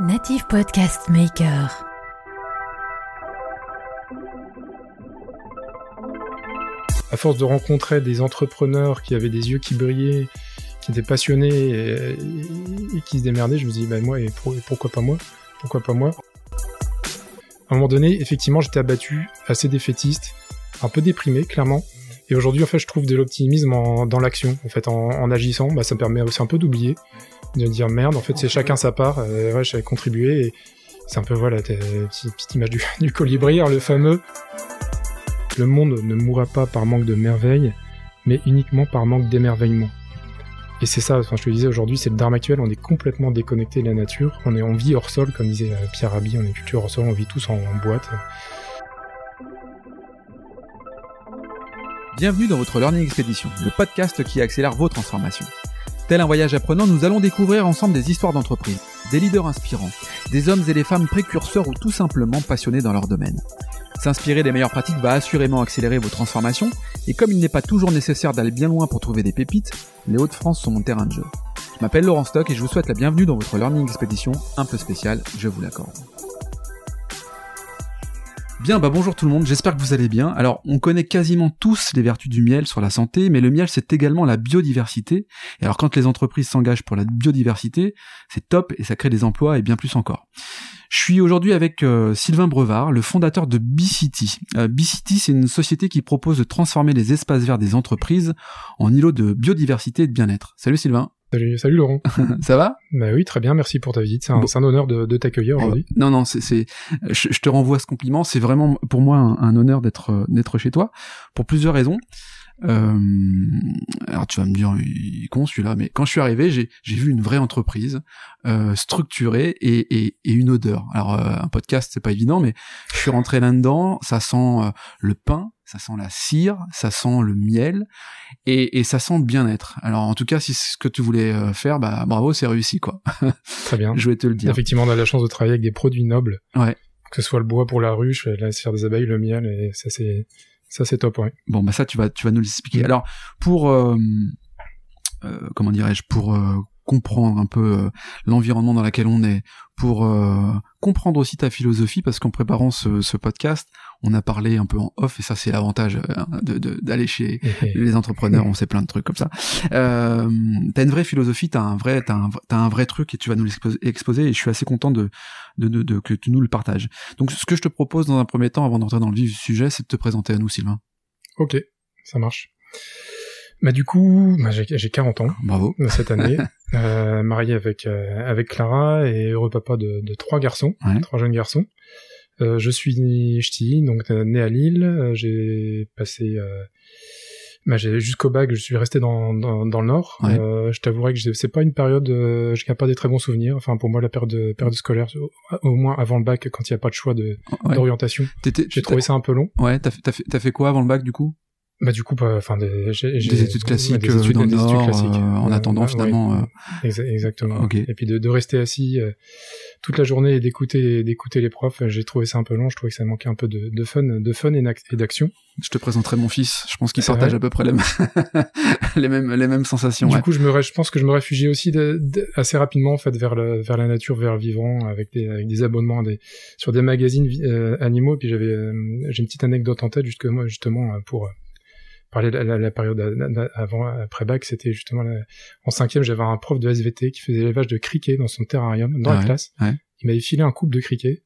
Native Podcast Maker. À force de rencontrer des entrepreneurs qui avaient des yeux qui brillaient, qui étaient passionnés et, qui se démerdaient, je me dis, bah, moi, et pour- pourquoi pas moi? Pourquoi pas moi? À un moment donné, effectivement, j'étais abattu, assez défaitiste, un peu déprimé, clairement. Et aujourd'hui, en fait, je trouve de l'optimisme dans l'action. En fait, en, en agissant, bah, ça me permet aussi un peu d'oublier, de dire merde, en fait, c'est chacun sa part. Euh, ouais, j'avais contribué et c'est un peu, voilà, petite, petite image du, du colibri, hein, le fameux. Le monde ne mourra pas par manque de merveille, mais uniquement par manque d'émerveillement. Et c'est ça, enfin, je te le disais aujourd'hui, c'est le Dharma actuel, on est complètement déconnecté de la nature, on est en vie hors sol, comme disait euh, Pierre Rabhi, on est culture hors sol, on vit tous en, en boîte. Bienvenue dans votre Learning Expedition, le podcast qui accélère vos transformations. Tel un voyage apprenant, nous allons découvrir ensemble des histoires d'entreprise, des leaders inspirants, des hommes et des femmes précurseurs ou tout simplement passionnés dans leur domaine. S'inspirer des meilleures pratiques va assurément accélérer vos transformations, et comme il n'est pas toujours nécessaire d'aller bien loin pour trouver des pépites, les Hauts-de-France sont mon terrain de jeu. Je m'appelle Laurent Stock et je vous souhaite la bienvenue dans votre Learning Expedition un peu spéciale, je vous l'accorde. Bien, bah bonjour tout le monde, j'espère que vous allez bien. Alors, on connaît quasiment tous les vertus du miel sur la santé, mais le miel c'est également la biodiversité. Et alors quand les entreprises s'engagent pour la biodiversité, c'est top et ça crée des emplois et bien plus encore. Je suis aujourd'hui avec euh, Sylvain Brevard, le fondateur de B-City. Euh, B-City, c'est une société qui propose de transformer les espaces verts des entreprises en îlots de biodiversité et de bien-être. Salut Sylvain, Salut, salut Laurent. ça va? Bah oui, très bien, merci pour ta visite, c'est un, Bon. c'est un honneur de, de t'accueillir aujourd'hui. Non, non, c'est, c'est, je, je te renvoie ce compliment. C'est vraiment pour moi un, un honneur d'être, d'être chez toi pour plusieurs raisons. Euh, alors tu vas me dire, il est con celui-là, mais quand je suis arrivé, j'ai, j'ai vu une vraie entreprise euh, structurée et, et, et une odeur. Alors euh, un podcast, c'est pas évident, mais je suis rentré là-dedans, ça sent euh, le pain, ça sent la cire, ça sent le miel et, et ça sent le bien-être. Alors en tout cas, si c'est ce que tu voulais euh, faire, bah bravo, c'est réussi quoi. Très bien. je vais te le dire. Effectivement, on a la chance de travailler avec des produits nobles. Ouais. Que ce soit le bois pour la ruche, la cire des abeilles, le miel, et ça c'est ça c'est top, ouais. Bon, bah ça, tu vas, tu vas nous l'expliquer. Mm. Alors, pour, euh, euh, comment dirais-je, pour euh, comprendre un peu euh, l'environnement dans lequel on est, pour euh, comprendre aussi ta philosophie, parce qu'en préparant ce, ce podcast, on a parlé un peu en off, et ça, c'est l'avantage euh, d'aller chez les entrepreneurs, on sait plein de trucs comme ça. Euh, t'as une vraie philosophie, t'as un vrai, t'as un, t'as un vrai truc et tu vas nous l'exposer, exposer, et je suis assez content de, de, de, de- que tu nous le partages. Donc, ce que je te propose dans un premier temps, avant d'entrer dans le vif du sujet, c'est de te présenter à nous, Sylvain. Ok, ça marche. Bah du coup, bah, j'ai j'ai 40 ans Bravo. cette année, euh, marié avec euh, avec Clara et heureux papa de, de trois garçons, Ouais. trois jeunes garçons. Euh, je suis ch'ti, donc né à Lille. j'ai passé bah, jusqu'au bac, je suis resté dans, dans, dans le nord. Ouais. Euh, je t'avouerai que c'est pas une période, euh, je garde pas des très bons souvenirs. Enfin, pour moi, la période, de- période scolaire, au, au moins avant le bac, quand il n'y a pas de choix de Ouais. d'orientation, j'ai trouvé ça un peu long. Ouais, t'as fait, t'as fait, t'as fait quoi avant le bac du coup? Bah du coup, bah, enfin, des, Des études classiques des euh, études, dans des études Nord, classiques. euh, en attendant finalement. ouais. euh, Exa- exactement. Ok. Et puis de, de rester assis toute la journée et d'écouter d'écouter les profs, j'ai trouvé ça un peu long. Je trouvais que ça manquait un peu de, de fun, de fun et d'ac- et d'action. je te présenterai mon fils. Je pense qu'il partage vrai à peu près les mêmes, les mêmes, les mêmes sensations. Du ouais. coup, je me, je pense que je me réfugiais aussi de- de- assez rapidement en fait vers la, vers la nature, vers le vivant, avec des, avec des abonnements des, sur des magazines euh, animaux. Puis j'avais, euh, j'ai une petite anecdote en tête justement, justement pour euh, parler de la, période avant après bac. C'était justement la- en cinquième, j'avais un prof de SVT qui faisait l'élevage de criquets dans son terrarium dans Ah la ouais, classe. ouais. Il m'avait filé un couple de criquets.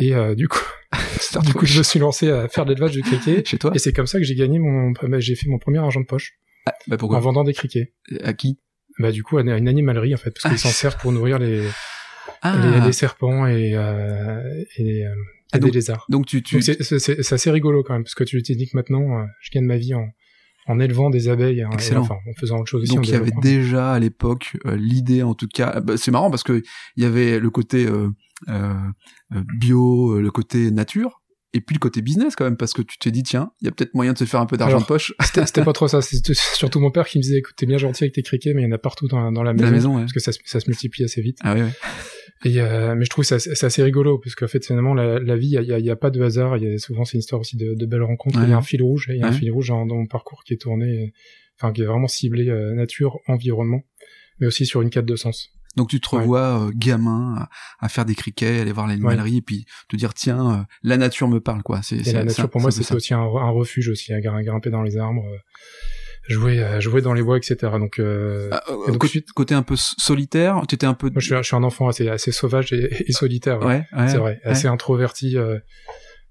Et euh, du coup, du coup, je me suis lancé à faire de l'élevage de criquets. Chez toi Et c'est comme ça que j'ai gagné mon, bah, j'ai fait mon premier argent de poche Ah, Bah en vendant des criquets. À qui? Bah du coup, à une animalerie en fait, parce qu'ils s'en servent pour nourrir les, Ah, les, les serpents et, euh, et, les, euh, Ah, des lézards. donc tu, c'est- assez rigolo quand même, parce que tu t'es dit que maintenant, euh, je gagne ma vie en, en élevant des abeilles, hein, et Excellent. enfin en faisant autre chose aussi. donc il y avait déjà à l'époque euh, l'idée, en tout cas. bah, c'est marrant parce que il y avait le côté euh, euh, euh, bio, euh, le côté nature. Et puis le côté business quand même, parce que tu t'es dit, tiens, il y a peut-être moyen de se faire un peu d'argent de poche C'était pas trop ça, c'était surtout mon père qui me disait, écoute, t'es bien gentil avec tes criquets, mais il y en a partout dans, dans la maison. la maison. Ouais. Parce que ça, se- ça se multiplie assez vite. Ah ouais. Et euh, mais je trouve ça c'est assez rigolo parce qu'en fait finalement la, la vie il y y a- il y a pas de hasard il y a souvent c'est une histoire aussi de, de belles rencontres Ouais. il y a un fil rouge il y a un fil rouge dans, dans mon parcours qui est tourné euh, enfin qui est vraiment ciblé euh, nature environnement mais aussi sur une quête de sens Donc tu te revois euh, gamin à, à, faire des criquets, aller voir l'animalerie et puis te dire tiens euh, la nature me parle quoi. C'est la nature pour moi c'est aussi un, un, refuge aussi à grimper dans les arbres. Euh, jouer jouer dans les bois etc donc, euh, ah, donc côté, côté, un peu solitaire tu étais un peu moi je suis, je suis un enfant assez assez sauvage et, et solitaire ouais, ouais c'est vrai assez introverti euh,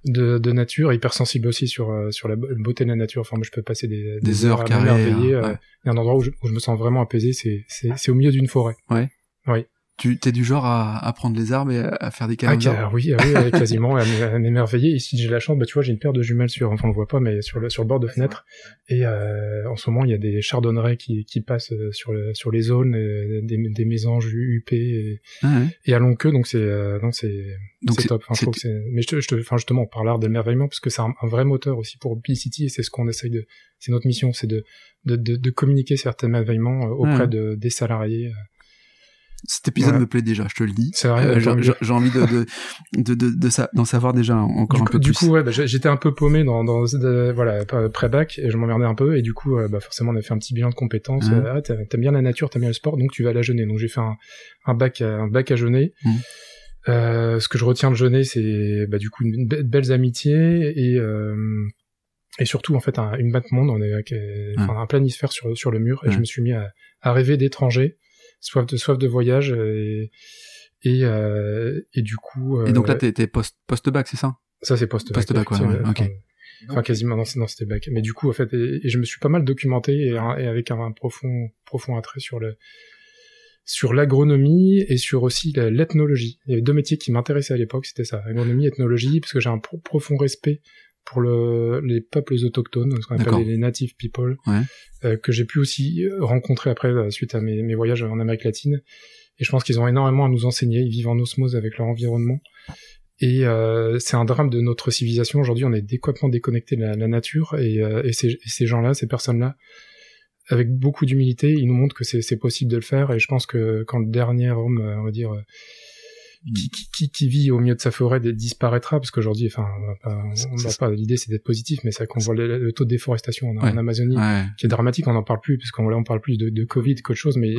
de, de nature, hypersensible aussi sur euh, sur la beauté de la nature. Enfin, moi, je peux passer des, des, heures carrées. Euh, Il y a un endroit où je, où je me sens vraiment apaisé, c'est c'est au milieu d'une forêt. Ouais. Oui. Tu es du genre à, à prendre les arbres et à faire des ah, oui, ah oui, quasiment, à m'émerveiller. Ici, j'ai la chance, bah, tu vois, j'ai une paire de jumelles sur, enfin, on le voit pas, mais sur le, sur le bord de fenêtre. Et euh, en ce moment, il y a des chardonnerets qui, qui passent euh, sur, le, sur les zones, euh, des, des mésanges UP et, ah et à long queue, donc c'est euh, donc c'est c'est top. Enfin, je trouve que c'est. Mais je te, je te, enfin, justement, on parle l'art d'émerveillement parce que c'est un, un, vrai moteur aussi pour City et c'est ce qu'on essaye de. C'est notre mission, c'est de, de, de, de communiquer certains émerveillements auprès de, des salariés. Cet épisode me plaît déjà, je te le dis. C'est vrai. Euh, j'ai envie de de de de, de d'en savoir déjà encore du un peu du plus. Du coup, ouais, bah, j'étais un peu paumé dans dans voilà pré bac et je m'emmerdais un peu et du coup, euh, bah, forcément, on a fait un petit bilan de compétences. Mmh. Ah, t'aimes bien la nature, t'aimes bien le sport, donc tu vas à la jeûner. Donc j'ai fait un un bac un bac à jeûner. Mmh. Euh, ce que je retiens de jeûner, c'est bah, du coup une, belles amitiés et euh, et surtout en fait un, une batte monde. On est enfin, un planisphère sur sur le mur et je me suis mis à, à rêver d'étrangers soif de soif de voyage et et, euh, et du coup. Euh, et donc là, t'es, post post bac, c'est ça? Ça c'est post bac. Post bac, ouais, ok. Enfin, quasiment non, c'était bac. Mais du coup, en fait, et, je me suis pas mal documenté et, et avec un, profond profond attrait sur le sur l'agronomie et sur aussi l'ethnologie. Il y avait deux métiers qui m'intéressaient à l'époque, c'était ça, agronomie, ethnologie, parce que j'ai un profond respect pour le, les peuples autochtones, ce qu'on appelle les native people, ouais. euh, que j'ai pu aussi rencontrer après euh, suite à mes, mes, voyages en Amérique latine. Et je pense qu'ils ont énormément à nous enseigner. Ils vivent en osmose avec leur environnement. Et euh, c'est un drame de notre civilisation. Aujourd'hui, on est complètement déconnecté de la, la nature. Et, euh, et ces, ces gens-là, ces personnes-là, avec beaucoup d'humilité, ils nous montrent que c'est possible de le faire. Et je pense que quand le dernier homme, on va dire, qui, qui, qui, vit au milieu de sa forêt disparaîtra parce qu'aujourd'hui enfin on va pas, l'idée c'est d'être positif mais c'est qu'on voit le, taux de déforestation en, Amazonie qui est dramatique on n'en parle plus puisqu'on là on parle plus de, de Covid qu'autre chose mais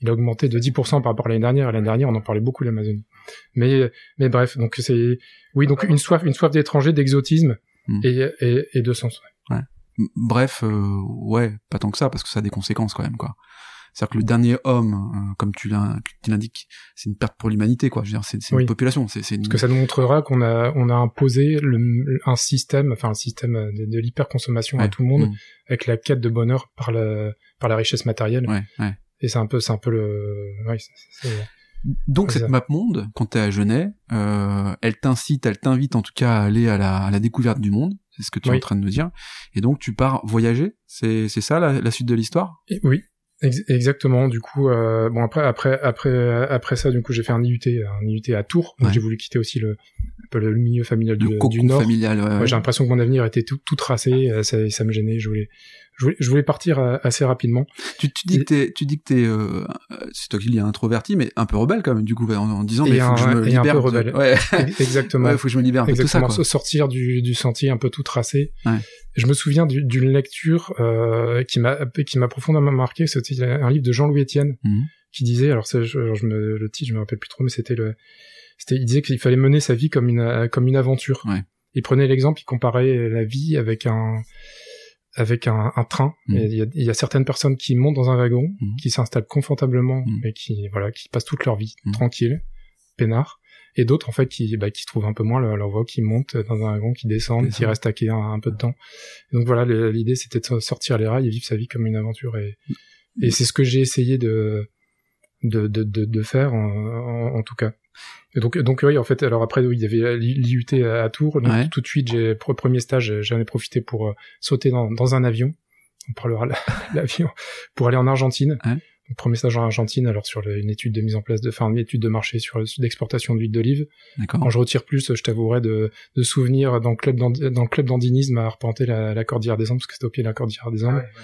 il a augmenté de 10% par rapport à l'année dernière l'année dernière on en parlait beaucoup l'Amazonie. Mais mais bref donc c'est oui donc une soif une soif d'étranger d'exotisme hmm. et, et, et de sens bref euh, ouais pas tant que ça parce que ça a des conséquences quand même quoi c'est-à-dire que le dernier homme, euh, comme tu l'indiques, c'est une perte pour l'humanité, quoi. Je veux dire, c'est une population. C'est une... Parce que ça nous montrera qu'on a, on a imposé le, un système, enfin un système de, de l'hyperconsommation à tout le monde, mm. avec la quête de bonheur par la, par la richesse matérielle. Ouais, ouais. Et c'est un peu, c'est un peu le. Ouais, donc cette map monde, quand t'es à Genève, euh, elle t'incite, elle t'invite en tout cas à aller à la, à la découverte du monde. C'est ce que tu es en train de nous dire. Et donc tu pars voyager. C'est c'est ça la, la suite de l'histoire? Oui, exactement. Du coup, euh, bon après après après après ça, du coup, j'ai fait un IUT, un IUT à Tours. J'ai voulu quitter aussi le le milieu familial du, du Nord. Familial, ouais, j'ai l'impression que mon avenir était tout, tout tracé. Euh, ça, ça me gênait. Je voulais je voulais, je voulais partir euh, assez rapidement. Tu, tu dis que t'es, tu dis que t'es, euh, c'est toi qui dis introverti, mais un peu rebelle quand même, du coup, en, disant, mais il faut que je me libère. un peu rebelle. Ouais. Exactement. Il faut que je me libère un Exactement. tout ça, Sortir du, du sentier un peu tout tracé. Ouais. Je me souviens d'une lecture euh, qui m'a qui m'a profondément marqué. C'était un livre de Jean-Louis Etienne mmh. qui disait, alors, je, je me, le titre, je me rappelle plus trop, mais c'était le, c'était, il disait qu'il fallait mener sa vie comme une comme une aventure. Ouais. Il prenait l'exemple, il comparait la vie avec un avec un, un train. Mmh. Il, y a, il, y a, certaines personnes qui montent dans un wagon, mmh. qui s'installent confortablement mmh. et qui voilà, qui passent toute leur vie tranquille, peinard. Et d'autres en fait qui bah, qui trouvent un peu moins leur, leur voie, qui montent dans un wagon, qui descendent, qui restent taqués un, un, peu de temps. Et donc voilà, l'idée c'était de sortir les rails et vivre sa vie comme une aventure. Et, et c'est ce que j'ai essayé de de, de, de, de faire en, en, en, tout cas. Et donc, donc oui, en fait, alors après, oui, il y avait l'IUT à Tours. Donc, tout de suite, j'ai premier stage, j'en ai profité pour euh, sauter dans, dans un avion. On parlera l'avion pour aller en Argentine. Ouais. premier stage en Argentine, alors sur une étude de mise en place de, enfin, une étude de marché sur l'exportation d'huile d'olive. Quand je retire plus, je t'avouerai de, de souvenirs dans le club dans le club d'andinisme à arpenter la, la cordillère des Andes, parce que c'était au pied de la cordillère des Andes. Ah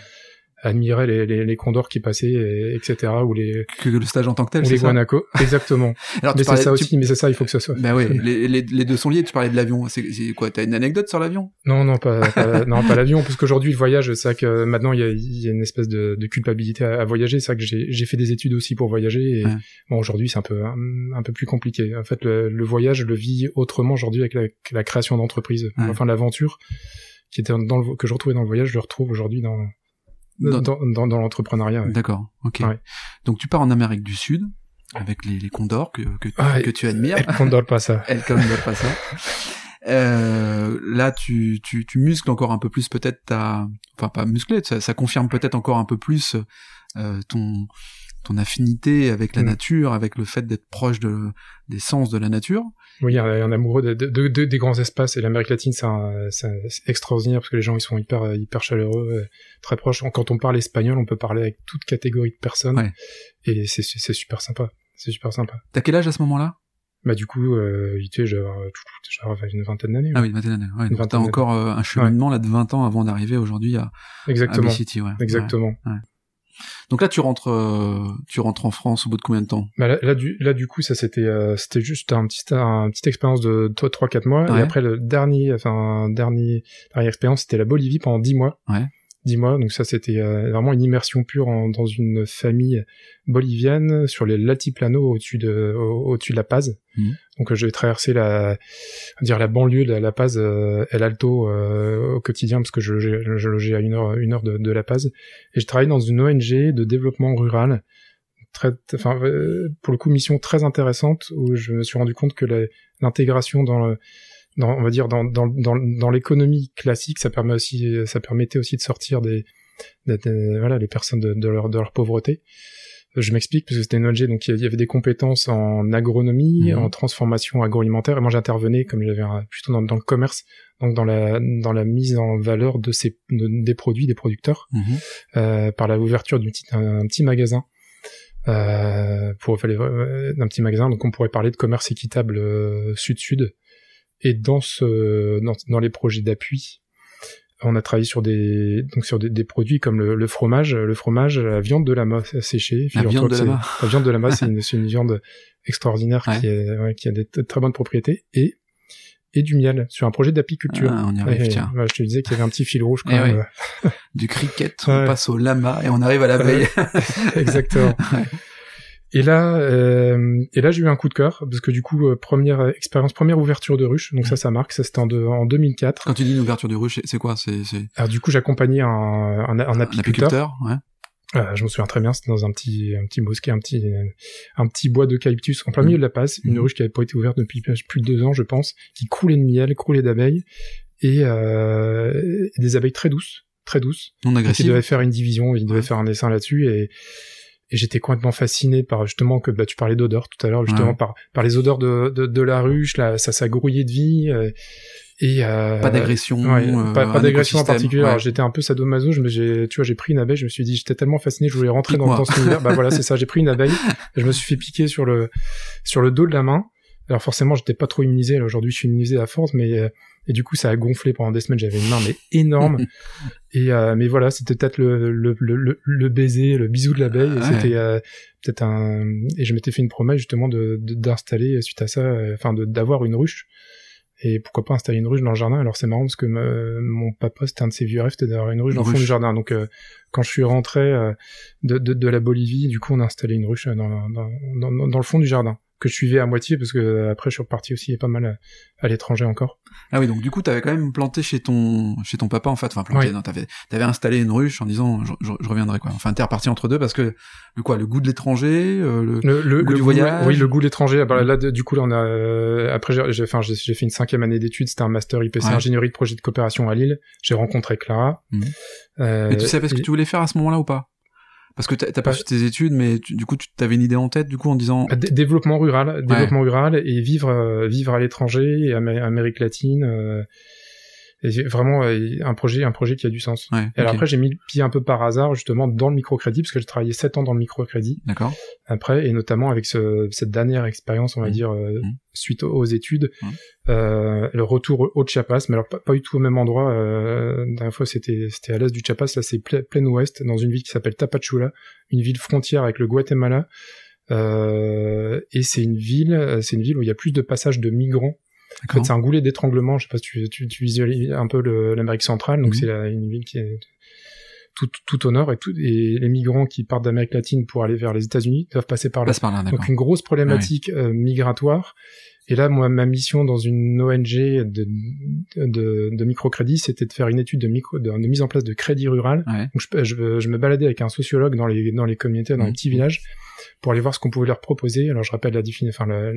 admirait les, les, les condors qui passaient, et- etc. Ou les, Que le stage en tant que tel, ou les guanacos. Exactement. Alors, mais c'est ça tu- aussi, mais c'est ça, il faut que ça soit. Bah ouais, les, les, les deux sont liés. Tu parlais de l'avion. C'est quoi T'as une anecdote sur l'avion? Non, non, pas, pas- non, pas l'avion, parce qu'aujourd'hui, le voyage, c'est vrai que maintenant, il y a, il y a une espèce de, de culpabilité à, à voyager. C'est vrai que j'ai j'ai fait des études aussi pour voyager, et Ouais. bon, aujourd'hui, c'est un peu, un, un peu plus compliqué. En fait, le, le voyage, je le vis autrement aujourd'hui avec la, la création d'entreprises. Ouais. Enfin, l'aventure qui était dans le, que je retrouvais dans le voyage, je le retrouve aujourd'hui dans, Dans- dans, dans, dans l'entrepreneuriat. ouais. D'accord. Ok. Ouais. Donc tu pars en Amérique du Sud avec les, les condors que que, Ah, que tu admires. Elle condole pas ça. Elle comme pas ça. Euh, là, tu, tu, tu muscles encore un peu plus peut-être ta, enfin pas musclé, ça, ça confirme peut-être encore un peu plus euh, ton ton affinité avec la Mm. nature, avec le fait d'être proche de des sens de la nature. Oui, un, un amoureux de, de, de- de- des grands espaces et l'Amérique latine, c'est extraordinaire parce que les gens ils sont hyper hyper chaleureux, euh, très proches. Quand on parle espagnol, on peut parler avec toute catégorie de personnes Ouais. et c'est super sympa. C'est super sympa. T'as quel âge à ce moment-là? Bah du coup, euh, tu sais, j'avais une vingtaine d'années. Ah oui, une vingtaine d'années. Ouais, donc t'as encore euh, un cheminement là de 20 ans avant d'arriver aujourd'hui à, à Exactement. B-City, ouais. Exactement. Ouais. Donc là, tu rentres, euh, tu rentres en France au bout de combien de temps? Bah là, là, du, là, du coup, ça c'était, euh, c'était juste un petit, un petite expérience de 3-4 mois. Ouais. Et après, le dernier, enfin, dernier, dernière expérience, c'était la Bolivie pendant 10 mois. Ouais. 10 mois. Donc ça, c'était euh, vraiment une immersion pure en- dans une famille bolivienne sur les Latiplano au-dessus de, au- au-dessus de La Paz. Mhm. Donc euh, je vais traverser la, dire la banlieue de La Paz, euh, El Alto euh, au quotidien parce que je, je, je logeais à une heure, une heure de, de La Paz. Et je travaille dans une ONG de développement rural très, enfin, pour le coup, mission très intéressante où je me suis rendu compte que l'intégration dans le, dans, on va dire, dans, dans, dans, dans l'économie classique, ça permet aussi, ça permettait aussi de sortir des, des- des- voilà, les personnes de, de leur, de leur pauvreté. Je m'explique parce que c'était une ONG, donc il y avait des compétences en agronomie, Mhm. en transformation agroalimentaire, et moi j'intervenais comme j'avais un- plutôt dans, dans le commerce, donc dans la, dans la mise en valeur de ces, de- des produits, des producteurs Mhm. euh, par l'ouverture d'un petit, un, un petit magasin euh, pour fallait, euh, d'un petit magasin donc on pourrait parler de commerce équitable euh, sud-sud et dans ce dans, dans les projets d'appui on a travaillé sur des donc sur des, des produits comme le, le fromage le fromage la viande de lama séchée La viande de lama. la viande de lama c'est une, viande extraordinaire Ouais. qui, est, ouais, qui a des très bonnes propriétés et et du miel sur un projet d'apiculture Ah, on y arrive, Et, tiens. je te disais qu'il y avait un petit fil rouge quand Eh même. Du cricket, on passe au lama et on arrive à l'abeille. Exactement. Et là, euh, et là, j'ai eu un coup de cœur parce que du coup, euh, première expérience, première ouverture de ruche. Donc ça, ça marque. Ça, c'était en, de- en 2004. Quand tu dis une ouverture de ruche, c'est- quoi? C'est Alors du coup, j'accompagnais un, un, un un apiculteur. apiculteur, ouais. Euh, je me souviens très bien. C'était dans un petit, un petit bosquet, un petit, un petit bois d'eucalyptus en plein milieu de la passe. Une Mhm. ruche qui avait pas été ouverte depuis plus de deux ans, je pense, qui coulait de miel, coulait d'abeilles et, euh, et des abeilles très douces, très douces. Non Donc, il agressif. devait faire une division, il devait Ouais. faire un dessin là-dessus et, et j'étais complètement fasciné par justement que bah, tu parlais d'odeur tout à l'heure, justement Ouais. par, par les odeurs de, de, de la ruche, là, ça, ça grouillait de vie euh, et euh, Pas d'agression. ouais, euh, pas, d'agression en particulier. ouais. J'étais un peu sadomaso, je me, j'ai, tu vois, j'ai pris une abeille, je me suis dit, j'étais tellement fasciné, je voulais rentrer dans, dans cet univers. bah voilà, c'est ça, j'ai pris une abeille, je me suis fait piquer sur le sur le dos de la main. Alors forcément, j'étais pas trop immunisé. Aujourd'hui, je suis immunisé à force, mais euh, et du coup, ça a gonflé pendant des semaines. J'avais une main mais énorme. et euh, mais voilà, c'était peut-être le, le, le, le, baiser, le bisou de l'abeille. Ouais. c'était euh, peut-être un. Et je m'étais fait une promesse justement de d'installer suite à ça, euh, enfin de d'avoir une ruche. Et pourquoi pas installer une ruche dans le jardin? Alors c'est marrant parce que me- mon papa, c'était un de ses vieux rêves, c'était d'avoir une ruche Une dans le fond du jardin. Donc euh, quand je suis rentré euh, de, de, de la Bolivie, du coup on a installé une ruche euh, dans, dans, dans, dans le fond du jardin que je suivais à moitié parce que euh, après je suis reparti aussi pas mal à, à l'étranger encore. Ah oui, donc du coup, t'avais quand même planté chez ton chez ton papa en fait. Enfin, planté. Oui. Non, t'avais t'avais installé une ruche en disant je, je- je reviendrai quoi. Enfin, t'es reparti entre deux parce que le quoi, le goût de l'étranger, euh, le Le, le, goût le du voyage? Oui, le goût de l'étranger. Bah, là, du coup, là, on a. euh, après, j'ai, enfin, fait une cinquième année d'études. C'était un master IPC Ouais. ingénierie de projet de coopération à Lille. J'ai rencontré Clara. Euh, Mais tu savais ce que et- tu voulais faire à ce moment-là ou pas? Parce que t'as pas fait tes études, mais tu- du coup, tu t'avais une idée en tête, du coup, en disant Bah, dé- développement rural, développement rural et vivre euh, vivre à l'étranger Amérique latine. euh, et vraiment euh, un projet, un projet qui a du sens. Ouais, Et alors après, j'ai mis le pied un peu par hasard justement dans le microcrédit parce que j'ai travaillé sept ans dans le microcrédit D'accord. après et notamment avec ce, cette dernière expérience, on va Mhm. dire euh, Mhm. suite aux études, Mhm. euh, le retour au Chiapas, mais alors pas, pas du tout au même endroit. Euh, la dernière fois, c'était c'était à l'est du Chiapas, là c'est ple- plein ouest, dans une ville qui s'appelle Tapachula, une ville frontière avec le Guatemala. Euh, et c'est une ville, c'est une ville où il y a plus de passages de migrants en fait, c'est un goulet d'étranglement. Je sais pas si tu, tu, tu visualises un peu l'Amérique centrale. Donc, Mhm. c'est une ville qui est tout, tout au nord et, tout, et les migrants qui partent d'Amérique latine pour aller vers les États-Unis doivent passer par là. Passe par là, d'accord. Donc, une grosse problématique euh, migratoire. Et là, moi, ma mission dans une ONG de, de, de microcrédit, c'était de faire une étude de, micro, de, de mise en place de crédit rural. Ouais. Donc, je, je, je me baladais avec un sociologue dans les, dans les communautés, dans les Mhm. petits villages, pour aller voir ce qu'on pouvait leur proposer. Alors, je rappelle la définition, enfin,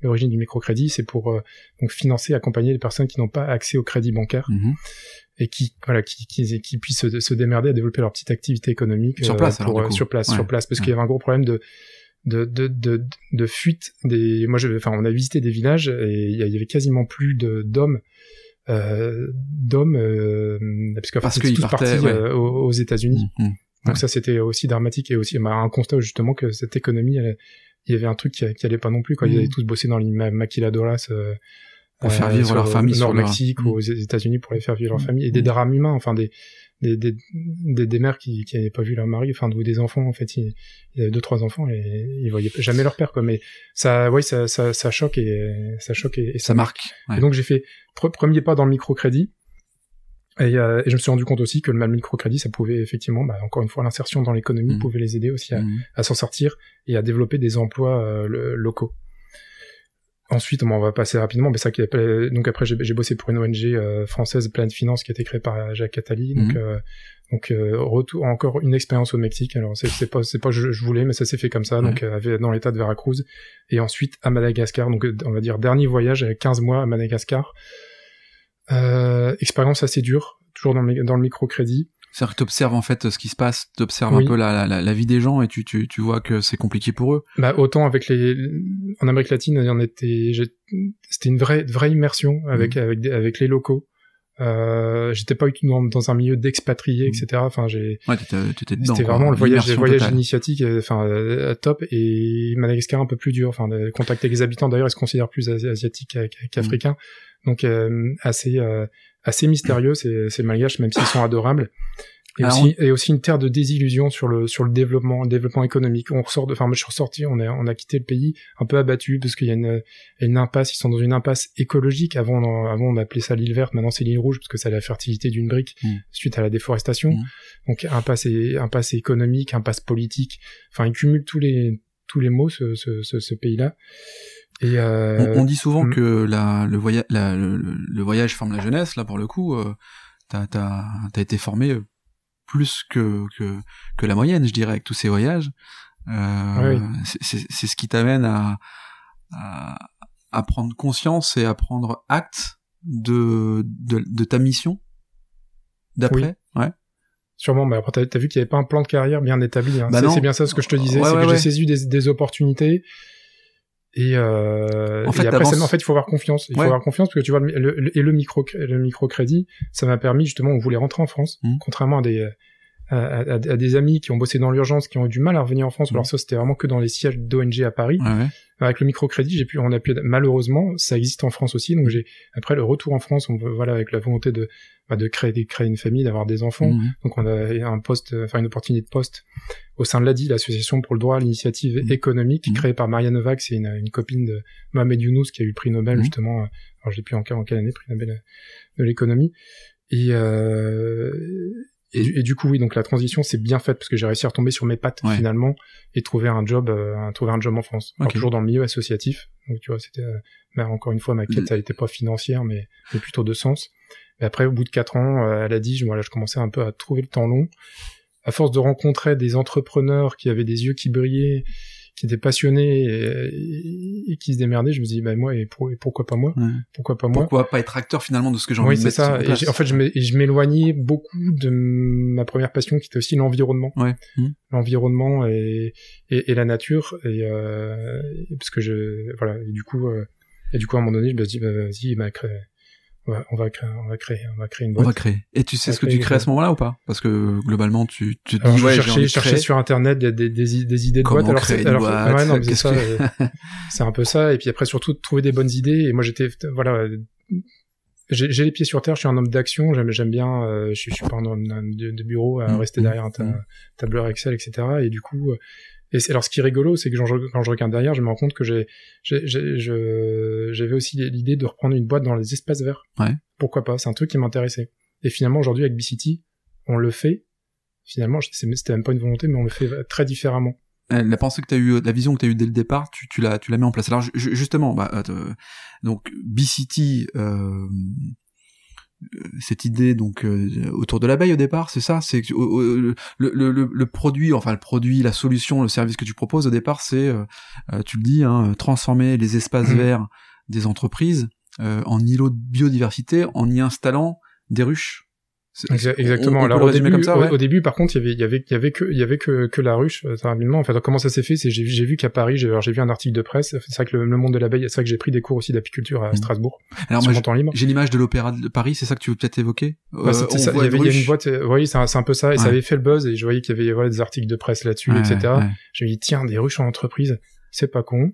l'origine du microcrédit, c'est pour euh, donc financer, accompagner les personnes qui n'ont pas accès au crédit bancaire Mhm. et qui, voilà, qui, qui, qui puissent se, se démerder à développer leur petite activité économique Sur place, alors, pour, du euh, sur place, Ouais. sur place, parce Ouais. qu'il y avait un gros problème de de, de, de, de fuite des moi je enfin on a visité des villages et il y avait quasiment plus de d'hommes euh, d'hommes euh, parce que Parce qu'ils partaient, ouais. euh, aux, aux États-Unis Mhm. donc Ouais. ça c'était aussi dramatique et aussi bah, un constat justement que cette économie elle, il y avait un truc qui, qui allait pas non plus quoi ils Mhm. allaient tous bosser dans les ma- maquiladoras euh, Pour faire vivre sur leur le famille sur nord leur- Mexique Mhm. ou aux États-Unis pour les faire vivre leur famille et des drames humains enfin des des, des, des, des mères qui qui n'avaient pas vu leur mari enfin ou des enfants en fait ils, ils avaient deux trois enfants et ils voyaient jamais leur père quoi mais ça ouais ça ça, ça choque et ça choque et, et Ça marque. Ouais. et donc j'ai fait pre- premier pas dans le microcrédit et, euh, et je me suis rendu compte aussi que le microcrédit ça pouvait effectivement bah, encore une fois l'insertion dans l'économie Mhm. pouvait les aider aussi à, Mhm. à s'en sortir et à développer des emplois euh, locaux. Ensuite, on va passer rapidement, mais ça qui donc après j'ai bossé pour une ONG euh, française Pleine Finance qui a été créée par Jacques Attali, donc Mhm. euh, donc euh, retour encore une expérience au Mexique. Alors c'est pas c'est pas je, je voulais, mais ça s'est fait comme ça, Ouais. donc euh, dans l'état de Veracruz et ensuite à Madagascar. Donc euh, on va dire dernier voyage avec 15 mois à Madagascar. Euh, expérience assez dure, toujours dans le, dans le microcrédit. C'est-à-dire que t'observes en fait ce qui se passe, t'observes Oui. un peu la, la, la vie des gens et tu, tu, tu vois que c'est compliqué pour eux. Bah autant avec les en Amérique latine, en était c'était une vraie vraie immersion avec Mhm. avec avec les locaux. Euh, j'étais pas dans, dans un milieu d'expatriés, Mhm. etc. Enfin, j'ai Ouais, t'étais, t'étais dedans. c'était vraiment le voyage le voyage totale. initiatique, euh, enfin euh, top et Madagascar un peu plus dur. Enfin, le contact avec les habitants d'ailleurs, ils se considèrent plus asi- asiatiques qu'a- qu'a- qu'africains, donc euh, assez assez mystérieux ces ces malgaches, même s'ils sont adorables. Et aussi, et aussi une terre de désillusion sur le sur le développement le développement économique. On ressort de, enfin moi je suis ressorti, on a on a quitté le pays un peu abattu parce qu'il y a une une impasse, ils sont dans une impasse écologique. Avant on, avant on appelait ça l'île verte, maintenant c'est l'île rouge parce que c'est la fertilité d'une brique Mm. suite à la déforestation. Mm. Donc impasse et impasse économique, impasse politique. Enfin il cumule tous les tous les maux ce ce ce, ce pays-là. Et euh, On, on dit souvent mm. que la, le, voyage, la, le, le- le voyage forme la jeunesse. Là, pour le coup, euh, t'as, t'as été formé plus que, que, que la moyenne, je dirais, avec tous ces voyages. Euh, Oui. c'est, ce qui t'amène à, à, à prendre conscience et à prendre acte de, de, de ta mission d'après. Ouais. Sûrement, mais après, t'as as vu qu'il n'y avait pas un plan de carrière bien établi. Hein. Bah C'est- bien ça ce que je te disais, Ouais, c'est ouais, que j'ai saisi des, des opportunités. Et, euh, En fait, et après, c'est- en fait, il faut avoir confiance. Il faut Ouais. avoir confiance parce que tu vois, le, le- et le micro, le microcrédit, ça m'a permis justement, on voulait rentrer en France, Mhm. contrairement à des, à, à- à des amis qui ont bossé dans l'urgence, qui ont eu du mal à revenir en France. Mhm. Alors ça, c'était vraiment que dans les sièges d'ONG à Paris. Ouais. Avec le microcrédit, j'ai pu, on a pu, malheureusement, ça existe en France aussi. Donc j'ai, après le retour en France, on, voilà, avec la volonté de, bah, de créer, de créer une famille, d'avoir des enfants. Mhm. Donc on a un poste, enfin une opportunité de poste au sein de l'ADI, l'association pour le droit à l'initiative Mhm. économique, créée par Marianne Novak, c'est une, une copine de Mohamed Younous qui a eu le prix Nobel justement. Alors je sais plus en, en quelle année, prix Nobel euh, de l'économie. Et, euh, et, du- et du coup oui, donc la transition c'est bien faite parce que j'ai réussi à retomber sur mes pattes Ouais. finalement et trouver un job, euh, trouver un job en France. Alors, toujours dans le milieu associatif. Donc tu vois, c'était euh, mais encore une fois ma quête, Mhm. ça n'était pas financière, mais, mais plutôt de sens. Et après, au bout de quatre ans, euh, elle a dit, je, voilà, je commençais un peu à trouver le temps long. À force de rencontrer des entrepreneurs qui avaient des yeux qui brillaient, qui étaient passionnés et, et qui se démerdaient, je me dis, bah moi, et, pour- et pourquoi pas moi? Ouais. Pourquoi pas moi? Pourquoi pas être acteur finalement de ce que j'ai envie Oui, de c'est mettre ça. en Et en fait, je m'éloignais beaucoup de ma première passion, qui était aussi l'environnement. Ouais. Mhm. L'environnement et, la nature. Et, euh, parce que je, voilà. Et du coup, euh, et du coup, à un moment donné, je me dis, bah, vas-y, bah, crée- on va, on va créer, on va créer, on va créer une On boîte. va créer. Et tu sais On ce que tu crées à ce moment-là ou pas? Parce que globalement, tu, tu te Alors, dis ouais, créer. sur internet des, des, des, i- des idées de Comment boîte. Alors, créer c'est- une alors, boîte, ouais, non, mais c'est qu'est-ce ça. que- euh, c'est un peu ça. Et puis après, surtout, trouver des bonnes idées. Et moi, j'étais, voilà, j'ai les pieds sur terre. Je suis un homme d'action. J'aime, bien. euh, je, suis, je suis pas un homme de, de bureau à Mm, rester mm, derrière un ta- mm. tableur Excel, etc. Et du coup, euh, et alors, ce qui est rigolo, c'est que quand je, regarde derrière, je me rends compte que j'ai, j'avais aussi l'idée de reprendre une boîte dans les espaces verts. Ouais. Pourquoi pas? C'est un truc qui m'intéressait. Et finalement, aujourd'hui, avec B-City, on le fait. Finalement, c'était même pas une volonté, mais on le fait très différemment. Euh, La pensée que tu as eu, la vision que tu as eue dès le départ, tu, tu l'as, tu l'as mis en place. Alors ju- ju- justement, bah, euh, donc B-City, euh, euh, cette idée donc euh, autour de l'abeille au départ, c'est ça, c'est euh, le, le, le, le produit, enfin le produit, la solution, le service que tu proposes au départ, c'est, euh, euh, tu le dis, hein, transformer les espaces Mhm. verts des entreprises euh, en îlots de biodiversité en y installant des ruches. On- Exactement. on Alors au début, comme ça, au- ouais. au, début, par contre, il y avait, il y avait, il y avait que, il y avait que, que la ruche. euh, rapidement. En fait, comment ça s'est fait C'est j'ai, vu- j'ai vu qu'à Paris, j'ai, j'ai vu un article de presse. C'est vrai que le, le monde de l'abeille, c'est vrai que j'ai pris des cours aussi d'apiculture à Mhm. Strasbourg Alors moi, temps libre. j'ai l'image de l'opéra de Paris, c'est ça que tu veux peut-être évoquer? Bah, Euh, on ça. Il y avait, y a une boîte. euh, oui, c'est un, c'est un peu ça. Et ça Ouais. avait fait le buzz. Et je voyais qu'il y avait voilà, des articles de presse là-dessus, Ouais, etc. J'ai dit tiens, des ruches en entreprise, c'est pas con.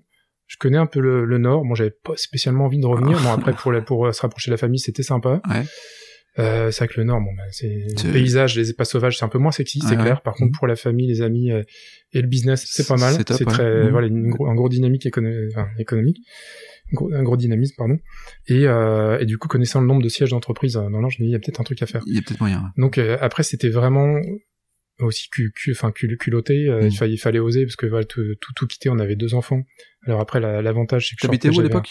Je connais un peu le, le Nord. Bon, j'avais pas spécialement envie de revenir. Bon, après pour la, pour se rapprocher de la famille, c'était sympa. Ouais. Euh, c'est vrai que le Nord, bon, bah, c'est le paysage, les espaces sauvages, c'est un peu moins sexy, c'est clair. Par contre, Mhm. pour la famille, les amis euh, et le business, c'est pas mal. C'est top, C'est ouais. très, Mhm. voilà, une un gros dynamique écono- enfin, économique, un gros, dynamisme, pardon. Et, euh, et du coup, connaissant le nombre de sièges d'entreprise dans Nord, je me dis, il y a peut-être un truc à faire. Il y a peut-être moyen. ouais. Donc après, c'était vraiment aussi enfin cul, culotté. Mhm. il, fallait, il fallait oser parce que voilà, tout, tout, tout quitter. On avait deux enfants. Alors après, la- l'avantage, c'est que je T'habitais où à l'époque?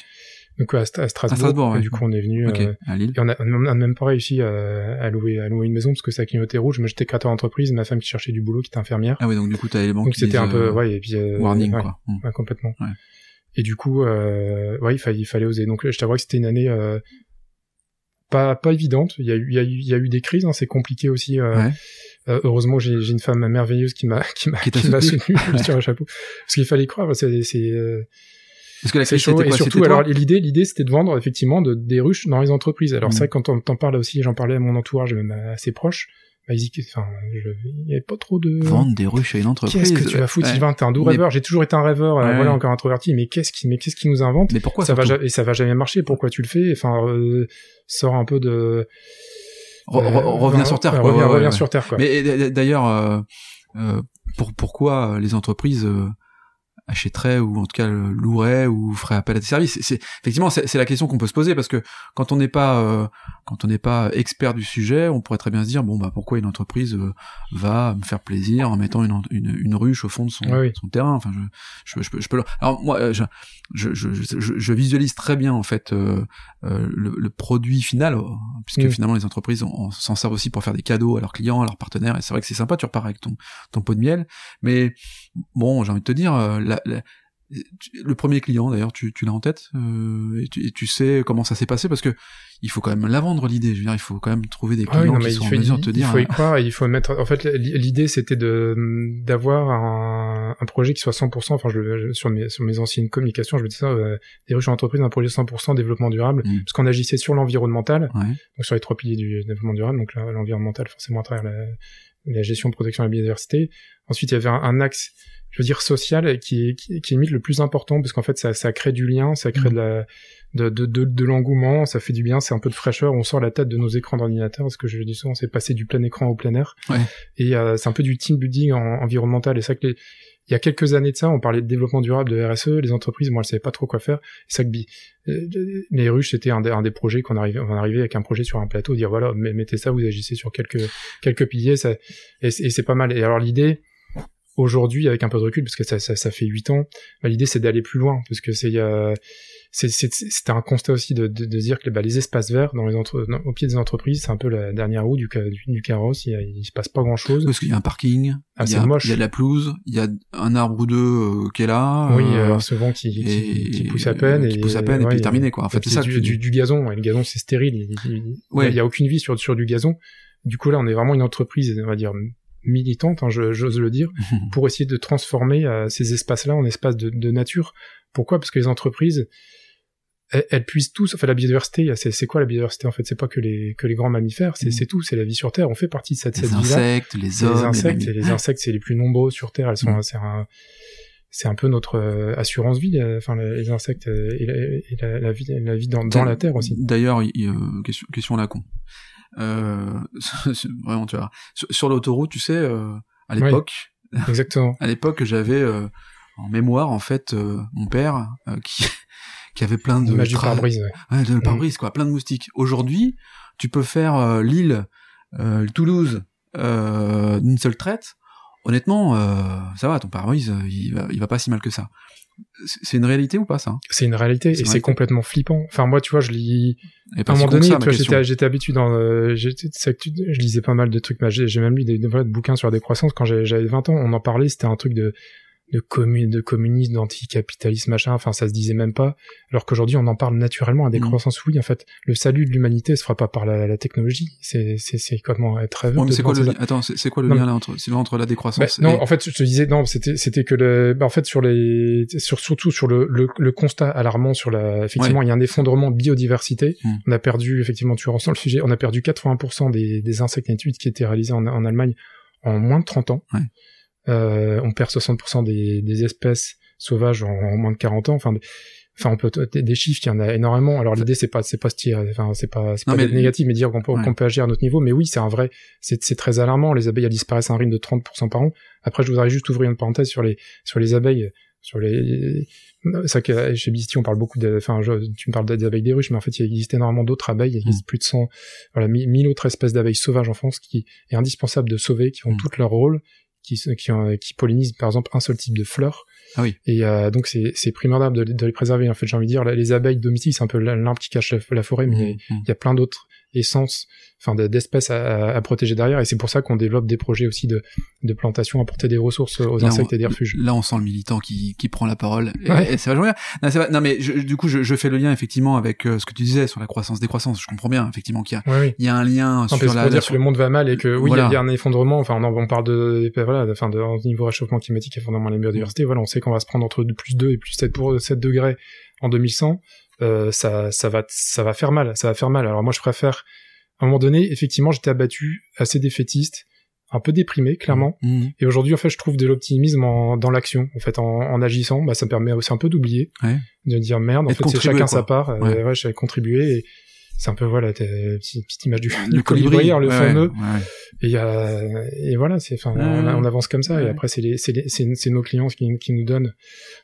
Donc à, à Strasbourg. Strasbourg, ouais. Et du coup, on est venu. Ok, euh, à Lille. et on a, on a même pas réussi à, à louer, à louer une maison parce que ça clignotait rouge. Mais j'étais créateur d'entreprise, ma femme qui cherchait du boulot, qui était infirmière. Ah oui, donc du coup, t'as les banques Donc c'était un peu, euh, ouais, et puis euh, warning, ouais, quoi. Mm. ouais, complètement. Ouais. Et du coup, ouais, il fallait, il fallait oser. Donc je t'avoue que c'était une année pas pas évidente. Il y a eu, il y a eu, il y a eu des crises. Hein, c'est compliqué aussi. euh, Ouais. heureusement, j'ai une femme merveilleuse qui m'a qui soutenu. soutenu. tire un chapeau. Parce qu'il fallait croire. C'est Parce que la Et quoi surtout, alors l'idée, l'idée, c'était de vendre effectivement de, des ruches dans les entreprises. Alors Mhm. c'est vrai que quand on t'en parle aussi, j'en parlais à mon entourage, même assez proche. Bah, ils y- enfin, je- il y avait pas trop de. Vendre des ruches à une entreprise. Qu'est-ce que tu vas foutre, Ouais. Sylvain? T'es un doux Mais- rêveur. J'ai toujours été un rêveur. euh, Ouais. voilà, encore introverti. Mais qu'est-ce qui, mais qu'est-ce qui nous invente? Mais pourquoi Ça va et ça va jamais marcher. Pourquoi tu le fais? Enfin, euh, sors un peu de. Re- re- euh, reviens sur terre. quoi. Reviens, Ouais, reviens ouais. sur terre. Quoi. Mais d'ailleurs, euh, euh, pour, pourquoi les entreprises achèteraient ou en tout cas loueraient ou feraient appel à des services C'est- effectivement c'est la question qu'on peut se poser parce que quand on n'est pas euh, quand on n'est pas expert du sujet, on pourrait très bien se dire bon bah pourquoi une entreprise euh, va me faire plaisir en mettant une, une, une ruche au fond de son, oui. son terrain? Enfin je je, je, peux, je peux alors moi euh, je, je, je, visualise très bien en fait euh, euh, le, le produit final puisque finalement les entreprises s'en servent aussi pour faire des cadeaux à leurs clients, à leurs partenaires et c'est vrai que c'est sympa tu repars avec ton ton pot de miel mais bon j'ai envie de te dire la, la- tu- le premier client d'ailleurs tu, tu l'as en tête euh, et, tu, et tu sais comment ça s'est passé parce que il faut quand même la vendre l'idée je veux dire il faut quand même trouver des Ah clients oui, non, qui sont il en mesure de te il dire faut y euh, croire et il faut mettre. En fait, l'idée c'était de d'avoir un, un projet qui soit 100%. Enfin, je, je- sur mes sur mes anciennes communications, je me disais ça, euh, des ruches en entreprise, un projet 100% développement durable, Mm. parce qu'on agissait sur l'environnemental, ouais. donc sur les trois piliers du développement durable, donc l'environnemental forcément à travers la, la gestion, protection de la biodiversité. Ensuite, il y avait un, un axe, je veux dire social, qui est qui, qui est limite le plus important, parce qu'en fait, ça ça crée du lien, ça crée Mm. de la de, de, de, de l'engouement, ça fait du bien, c'est un peu de fraîcheur, on sort la tête de nos écrans d'ordinateur, parce que je dis souvent, c'est passer du plein écran au plein air. Ouais. Et euh, c'est un peu du team building en, environnemental. Et que les- il y a quelques années de ça, on parlait de développement durable, de RSE, les entreprises, moi, elles savaient pas trop quoi faire. C'est ça que bi- euh, les ruches, c'était un des, un des projets qu'on arrivait, on arrivait avec un projet sur un plateau, dire voilà, mais- mettez ça, vous agissez sur quelques quelques piliers, ça, et, et c'est pas mal. Et alors l'idée, aujourd'hui, avec un peu de recul, parce que ça, ça, ça fait huit ans, bah, l'idée c'est d'aller plus loin, parce que c'est euh, c'est- c'est- c'était un constat aussi de, de, de dire que bah, les espaces verts dans les entre, dans- au pied des entreprises, c'est un peu la dernière roue du, du, du carrosse. Il, a- il se passe pas grand chose. parce qu'il y a un parking Ah, il y a moche. il y a de la pelouse il y a un arbre ou deux euh, qui est là Oui, euh, euh, ce vent qui, qui, et- qui pousse à peine. qui et, pousse à peine et ouais, puis terminé quoi en et fait c'est ça du, du, du gazon. ouais, le gazon, c'est stérile. Il, il- il- Ouais. il y a aucune vie sur, sur du gazon. Du coup, là, on est vraiment une entreprise, on va dire militante, hein, j'ose le dire, pour essayer de transformer euh, ces espaces-là en espaces de, de nature. Pourquoi? Parce que les entreprises, elles, elles puissent tous. Enfin, la biodiversité, c'est quoi la biodiversité en fait? C'est pas que les que les grands mammifères, c'est Mm. c'est tout. C'est la vie sur Terre. On fait partie de cette Les cette vie-là. insectes, les les hommes, les insectes, et les insectes, c'est les plus nombreux sur Terre. Elles sont, Mm. c'est un, peu notre euh, assurance vie. euh, Enfin, les les insectes et, la, et la, la vie, la vie dans, dans la Terre aussi. D'ailleurs, il- il, question, question à la con. Euh, vraiment, tu vois. Sur, sur l'autoroute, tu sais, euh, à Oui. l'époque, Exactement. à l'époque, j'avais euh, en mémoire, en fait, euh, mon père euh, qui qui avait plein de L'image du tra- pare-brise. ouais. Ouais, de pare-brise, quoi, plein de moustiques. Aujourd'hui, tu peux faire euh, Lille, euh, Toulouse euh, d'une seule traite. Honnêtement, euh, ça va, ton pare-brise, il va, il va pas si mal que ça. C'est une réalité ou pas ça? C'est une réalité et c'est complètement flippant. Enfin, moi, tu vois, je lis. À un moment donné, j'étais, habitué dans, euh, je lisais pas mal de trucs, j'ai, même lu des, des- bouquins sur la décroissance quand j'avais, j'avais 20 ans, on en parlait, c'était un truc de, de commun, de communisme, d'anticapitalisme, machin, enfin, ça se disait même pas. Alors qu'aujourd'hui, on en parle naturellement à Mm. décroissance. Oui, en fait, le salut de l'humanité se fera pas par la, la technologie. C'est, comment être Ouais, c'est quoi le Attends, c'est quoi le Non, lien là entre, entre la bah, décroissance non, et- en fait, je te disais, non, c'était, c'était que le, bah, en fait, sur les, sur, surtout sur le, le, le constat alarmant sur la, effectivement, il y a un effondrement de biodiversité. Hmm. On a perdu, effectivement, tu ressens le sujet, on a perdu 80% des, des insectes études qui étaient réalisés en, en Allemagne en moins de 30 ans. Ouais. Euh, on perd 60% des, des espèces sauvages en, en moins de 40 ans. Enfin, on peut des, chiffres, il y en a énormément. Alors l'idée c'est pas c'est pas se tirer, enfin c'est pas c'est pas mais- négatif, mais dire qu'on peut Ouais. qu'on peut agir à notre niveau. Mais oui, c'est un vrai, c'est c'est très alarmant. Les abeilles elles disparaissent à un rythme de 30% par an. Après, je voudrais juste ouvrir une parenthèse sur les sur les abeilles, sur les. C'est vrai que chez Bisti on parle beaucoup de, enfin je- tu me parles des abeilles des ruches, mais en fait il existe énormément d'autres abeilles. Il existe plus de 100, voilà, 1000 autres espèces d'abeilles sauvages en France qui est indispensable de sauver, qui ont Mm. toutes leur rôle, qui qui, ont- qui pollinisent par exemple un seul type de fleurs. Ah oui. Et euh, donc c'est primordial de, de les préserver. En fait, j'ai envie de dire, les abeilles domestiques, c'est un peu l'arbre qui cache la, la forêt, mais Mhm. il y a plein d'autres essences, enfin de- d'espèces à, à protéger derrière. Et c'est pour ça qu'on développe des projets aussi de, de plantation, apporter des ressources aux Là, insectes on- et des refuges. Là, on sent le militant qui, qui prend la parole. Et, Ouais. et c'est vachement bien. Non, non mais je- du coup, je, je fais le lien effectivement avec euh, ce que tu disais sur la croissance décroissance. Je comprends bien effectivement qu'il y a, Ouais, oui. il y a un lien Non, sur la, la- dire que le monde va mal et que oui, il y a- Voilà. il y, a un effondrement. Enfin, on, en- on parle de, voilà, enfin, de, niveau réchauffement climatique, effondrement de la biodiversité. Voilà, on sait qu'on va se prendre entre plus 2 et plus 7 pour 7 degrés en 2100. Euh, ça, ça va, ça va faire mal. Ça va faire mal. Alors moi, je préfère. À un moment donné, effectivement, j'étais abattu, assez défaitiste, un peu déprimé, clairement. Mhm. Et aujourd'hui, en fait, je trouve de l'optimisme en- dans l'action. En fait, en, en agissant, bah, ça me permet aussi un peu d'oublier, Ouais. de dire merde. En Et fait, c'est chacun quoi. sa part. Euh, Ouais. ouais, j'ai contribué. Et c'est un peu voilà, t'as une petite, petite image du, du colibri, le ouais, fameux. ouais, ouais. Et, voilà, c'est, enfin, on, on avance comme ça. Et après, c'est nos clients qui, qui nous donnent,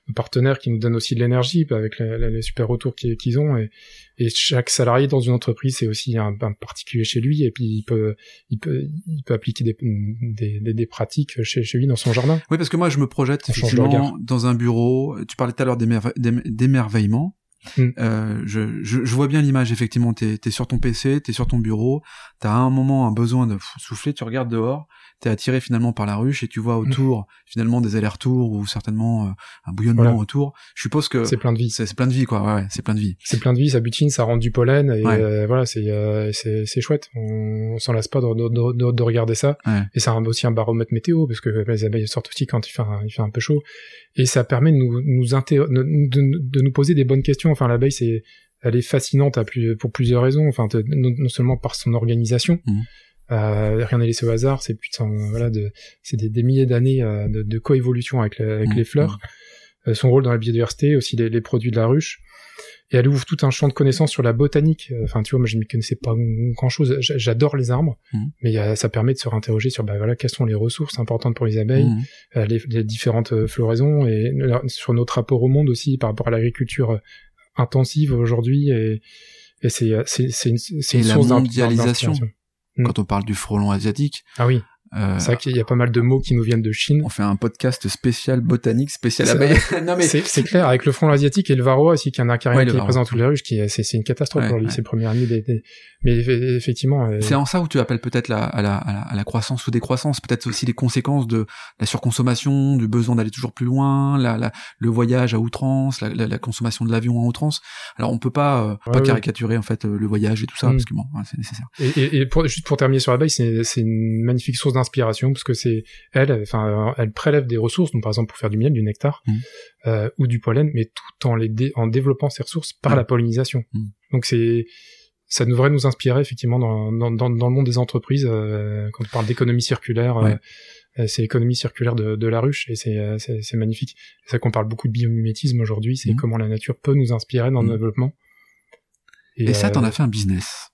nos partenaires qui nous donnent aussi de l'énergie bah, avec les, super retours qu'ils, ont. Et, et chaque salarié dans une entreprise, c'est aussi un, un particulier chez lui. Et puis, il peut, il peut, il peut appliquer des, des, des, des pratiques chez, chez lui dans son jardin. Oui, parce que moi, je me projette effectivement dans un bureau. Tu parlais tout à l'heure d'émerve- d'ém- d'émerveillement. Mm. Euh, je, je, je vois bien l'image, effectivement. T'es es sur ton PC, t'es sur ton bureau. T'as à un moment un besoin de souffler. Tu regardes dehors. T'es attiré finalement par la ruche et tu vois autour finalement des allers-retours ou certainement euh, un bouillonnement Voilà. autour. Je suppose que C'est plein de vie. c'est plein de vie, quoi. Ouais, ouais, c'est plein de vie. c'est plein de vie, ça butine, ça rend du pollen et Ouais. euh, voilà, c'est c'est chouette. On, on s'en lasse pas de, de, de, de regarder ça. Ouais. Et c'est un- aussi un baromètre météo parce que les abeilles sortent aussi quand il fait un, il fait un peu chaud. Et ça permet de nous de nous poser des bonnes questions. Enfin, l'abeille c'est elle est fascinante à plus, pour plusieurs raisons. Enfin, non, non seulement par son organisation. Mhm. Euh, rien n'est laissé au hasard. C'est putain, voilà, de, c'est des, des milliers d'années euh, de, de coévolution avec, la- avec Mhm. les fleurs. Euh, son rôle dans la biodiversité, aussi les, les produits de la ruche. Et elle ouvre tout un champ de connaissances sur la botanique. Enfin, tu vois, moi, je ne connaissais pas grand chose. J'adore les arbres, Mhm. mais ça permet de se réinterroger sur, bah voilà, quelles sont les ressources importantes pour les abeilles, Mhm. les, les différentes floraisons et sur notre rapport au monde aussi par rapport à l'agriculture intensive aujourd'hui. Et, et c'est, euh, une, Et une la source mondialisation. Mm. Quand on parle du frelon asiatique, Ah oui, euh, c'est vrai qu'il y a pas mal de mots qui nous viennent de Chine. on fait un podcast spécial botanique, spécial abeille. non mais C'est, clair, avec le front asiatique et le varroa aussi, qui est un acarien Ouais, le qui est présent dans toutes les ruches, qui est, c'est, c'est une catastrophe Ouais, pour lui, ouais. le premier ami des, des- mais eff- effectivement, euh, C'est en ça où tu appelles peut-être la, à, la, à, la, à la croissance ou décroissance, peut-être aussi les conséquences de la surconsommation, du besoin d'aller toujours plus loin, la, la, le voyage à outrance, la, la, la consommation de l'avion à outrance. Alors on peut pas, euh, pas caricaturer en fait euh, le voyage et tout ça, Mm. parce que bon, c'est nécessaire. Et, et, et pour, juste pour terminer sur l'abeille, c'est, c'est une magnifique source inspiration parce que c'est elle, enfin, elle prélève des ressources, donc par exemple pour faire du miel, du nectar Mm. euh, ou du pollen, mais tout en les dé- en développant ces ressources par Mm. la pollinisation. Mm. Donc c'est ça devrait nous inspirer effectivement dans, dans, dans, dans le monde des entreprises euh, quand on parle d'économie circulaire. Ouais. euh, c'est l'économie circulaire de, de la ruche et c'est magnifique. C'est ça qu'on parle beaucoup de biomimétisme aujourd'hui, c'est comment la nature peut nous inspirer dans le développement. Et, ça, euh, t'en as fait un business.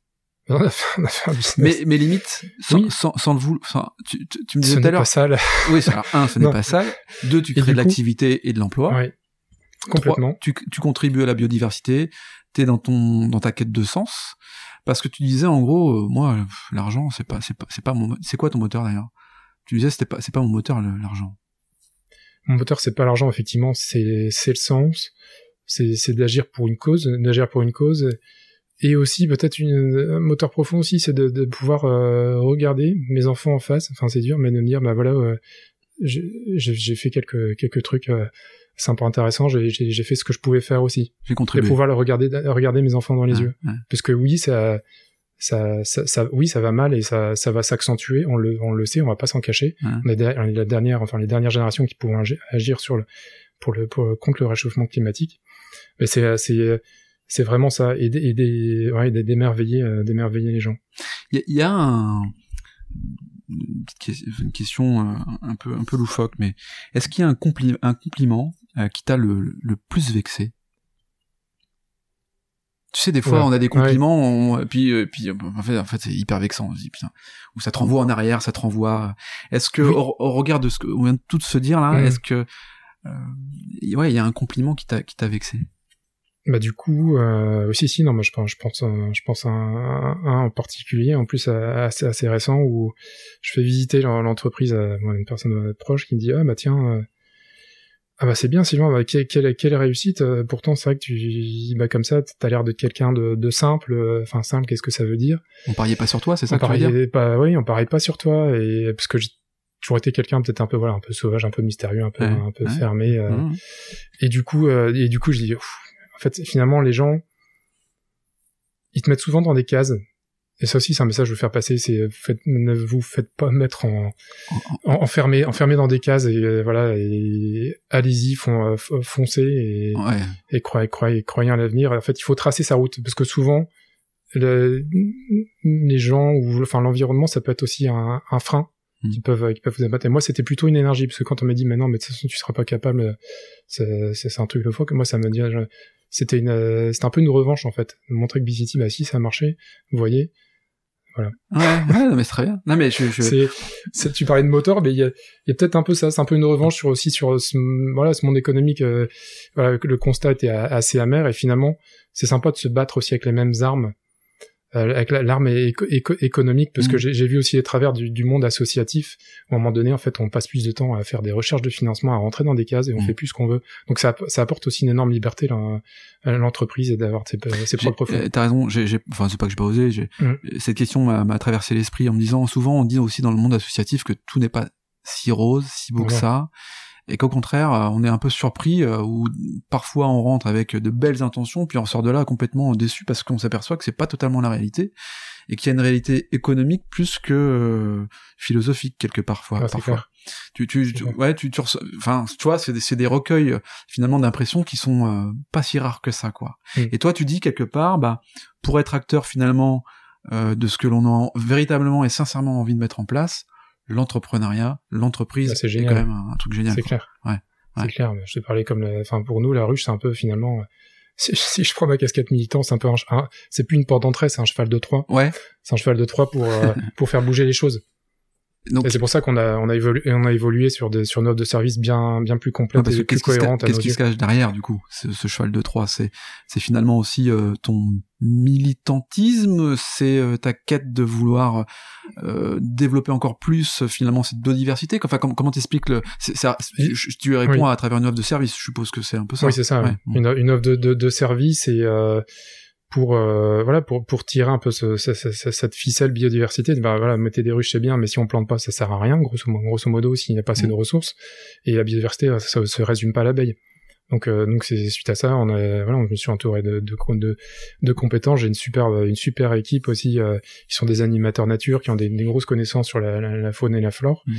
On a fait, on a fait un business. Mais, mais limite, sans, Oui. sans, sans le vouloir, tu, tu, tu me ce disais tout n'est à l'heure. pas sale. Oui, alors, un, ce n'est pas ça. Deux, tu Et crées de l'activité et de l'emploi. Ouais. Complètement. Trois, tu, tu contribues à la biodiversité. T'es dans ton, dans ta quête de sens. Parce que tu disais, en gros, euh, moi, l'argent, c'est pas, c'est pas, c'est pas mon, mo- c'est quoi ton moteur d'ailleurs? Tu disais, c'était pas, c'est pas mon moteur, l'argent. Mon moteur, c'est pas l'argent, effectivement, c'est c'est le sens, c'est c'est d'agir pour une cause, d'agir pour une cause, et aussi peut-être une- un moteur profond aussi, c'est de, de pouvoir euh, regarder mes enfants en face. Enfin, c'est dur, mais de me dire, bah voilà, euh, j'ai fait quelques quelques trucs euh, sympa intéressants, j'ai fait ce que je pouvais faire aussi, J'ai et contribué. pouvoir le regarder regarder mes enfants dans les yeux, parce que oui, ça ça, ça, ça- oui, ça va mal et ça, ça va s'accentuer. On le, on le sait, on va pas s'en cacher. On est der- on est la dernière, enfin les dernières générations qui pourront agi- agir sur le, pour le, pour, contre le réchauffement climatique. Mais c'est, c'est, c'est vraiment ça, aider, aider, ouais, d'émerveiller, euh, d'émerveiller les gens. Il y, y a un, une petite que- une question euh, un peu, un peu loufoque, mais est-ce qu'il y a un, compli- un compliment euh, qui t'a le, le plus vexé? Tu sais, des fois, Ouais. on a des compliments, on- puis, euh, puis, euh, en fait, en fait, c'est hyper vexant. On se dit, putain, ou ça te renvoie en arrière, ça te renvoie. Est-ce que, Oui. au, au regard de ce qu'on vient de tout se dire là, est-ce que, euh, ouais, il y a un compliment qui t'a, qui t'a vexé? Bah du coup, euh, aussi si non, moi je pense, je pense, euh, je pense à un, un en particulier, en plus assez, assez récent où je fais visiter l'en- l'entreprise à une personne euh, proche qui me dit ah bah tiens euh, ah bah c'est bien Sylvain, bah, quelle, quelle, quelle réussite. pourtant c'est vrai que tu bah comme ça t'as l'air d'être quelqu'un de, de simple. Enfin simple, qu'est-ce que ça veut dire? On pariait pas sur toi, c'est ça On que tu veux dire? pariait pas, oui, on parie pas sur toi et parce que j'ai toujours été quelqu'un peut-être un peu voilà un peu sauvage, un peu mystérieux, un peu Ouais, un peu ouais. fermé. euh, Mhm. et du coup, euh, et du coup, je dis, Ouf. En fait, finalement, les gens, ils te mettent souvent dans des cases. Et ça aussi, c'est un message que je veux faire passer. C'est, faites, ne vous faites pas mettre en, en enfermé, enfermé dans des cases. Et euh, voilà, et allez-y, fon, euh, f- foncez et, Ouais. et croyez, croyez, croyez à l'avenir. En fait, il faut tracer sa route parce que souvent, le- les gens ou enfin l'environnement, ça peut être aussi un, un frein Mm. qui peuvent qui peuvent vous abattre. Et moi, c'était plutôt une énergie parce que quand on m'a dit, mais non, mais de toute façon, tu seras pas capable, euh, c'est un truc de fois que moi, ça me dit, je- c'était une, euh, c'était un peu une revanche en fait, de montrer que BCT, bah si, ça a marché, vous voyez. Ouais, ouais, non, mais c'est très bien. Non, mais je, je... Tu parlais de moteur, mais il y a, y a peut-être un peu ça, c'est un peu une revanche sur aussi sur ce, voilà ce monde économique. euh, voilà, le constat était assez amer et finalement c'est sympa de se battre aussi avec les mêmes armes, avec la- l'arme éco- éco- économique, parce Mm. que j'ai j'ai vu aussi les travers du, du monde associatif. Où à un moment donné, en fait, on passe plus de temps à faire des recherches de financement, à rentrer dans des cases et on Mm. fait plus ce qu'on veut. Donc ça, ça apporte aussi une énorme liberté à l'entreprise et d'avoir ses, ses J'ai- propres fonds. euh, T'as raison, j'ai, j'ai- enfin c'est pas que j'ai pas osé, j'ai, Mm. cette question m'a, traversé l'esprit en me disant, souvent on dit aussi dans le monde associatif que tout n'est pas si rose, si beau que ça, et qu'au contraire euh, on est un peu surpris, euh, ou parfois on rentre avec de belles intentions, puis on sort de là complètement déçu parce qu'on s'aperçoit que c'est pas totalement la réalité, et qu'il y a une réalité économique plus que euh, philosophique quelque part, fois- Ah, parfois. clair. Tu, tu, tu- ouais, tu, tu enfin, tu vois, c'est des, des recueils finalement d'impressions qui sont euh, pas si rares que ça, quoi. Mm. Et toi, tu dis quelque part, bah, pour être acteur finalement euh, de ce que l'on a véritablement et sincèrement envie de mettre en place, l'entrepreneuriat, l'entreprise, Bah, c'est quand même un, un truc génial. C'est clair. Ouais. C'est Ouais. clair. Je te parlais comme, la- enfin pour nous la ruche c'est un peu finalement. euh, Si, si je prends ma casquette militant, c'est un peu un, un- c'est plus une porte d'entrée, c'est un cheval de Troie. Ouais. C'est un cheval de Troie pour euh, pour faire bouger les choses. C'est pour ça qu'on a on a évolué on a évolué sur des sur une offre de service bien bien plus Ouais, complète que et plus qu'est-ce qui, se, ca- cohérente qu'est-ce qui se cache derrière du coup ce, ce cheval de Troie? C'est c'est finalement aussi euh, ton militantisme c'est euh, ta quête de vouloir euh, développer encore plus euh, finalement cette biodiversité enfin com- comment t'expliques le Oui. je- tu réponds Oui. à travers une offre de service je suppose que c'est un peu ça Oui c'est ça. Ouais. Une, une offre de, de, de service et euh, pour euh, voilà pour pour tirer un peu ce, ce- ce- ce- cette ficelle biodiversité. Ben voilà mettez des ruches c'est bien, mais si on plante pas ça sert à rien grosso modo, grosso modo s'il n'y a pas assez Mm. de ressources et la biodiversité ça, ça se résume pas à l'abeille. Donc, euh, donc c'est suite à ça, on a, voilà, je me suis entouré de, de, de, de compétences. J'ai une super, une super équipe aussi, euh, qui sont des animateurs nature, qui ont des, des grosses connaissances sur la, la, la, faune et la flore. Mm.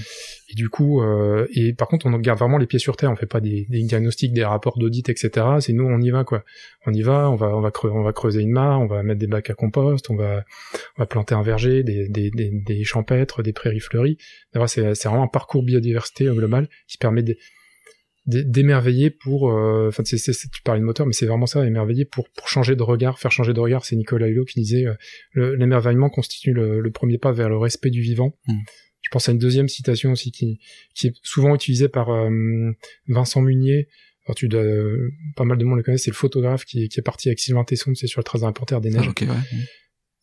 Et du coup, euh, et par contre, on garde vraiment les pieds sur terre. On fait pas des, des diagnostics, des rapports d'audit, etc. C'est nous, on y va quoi. On y va, on va, on va creuser, on va creuser une mare, on va mettre des bacs à compost, on va, on va planter un verger, des, des, des, des champêtres, des prairies fleuries. C'est, c'est vraiment un parcours biodiversité global qui permet de d'émerveiller pour euh, enfin c'est, tu parlais de moteur mais c'est vraiment ça émerveiller pour pour changer de regard faire changer de regard. C'est Nicolas Hulot qui disait euh, l'émerveillement constitue le, le, premier pas vers le respect du vivant. Mm. je pense à une deuxième citation aussi qui qui est souvent utilisée par euh, Vincent Munier. Alors tu dois, pas mal de monde le connaît c'est le photographe qui, qui est parti avec Sylvain Tesson c'est sur le trace d'un panthère des neiges. Ah, okay, ouais.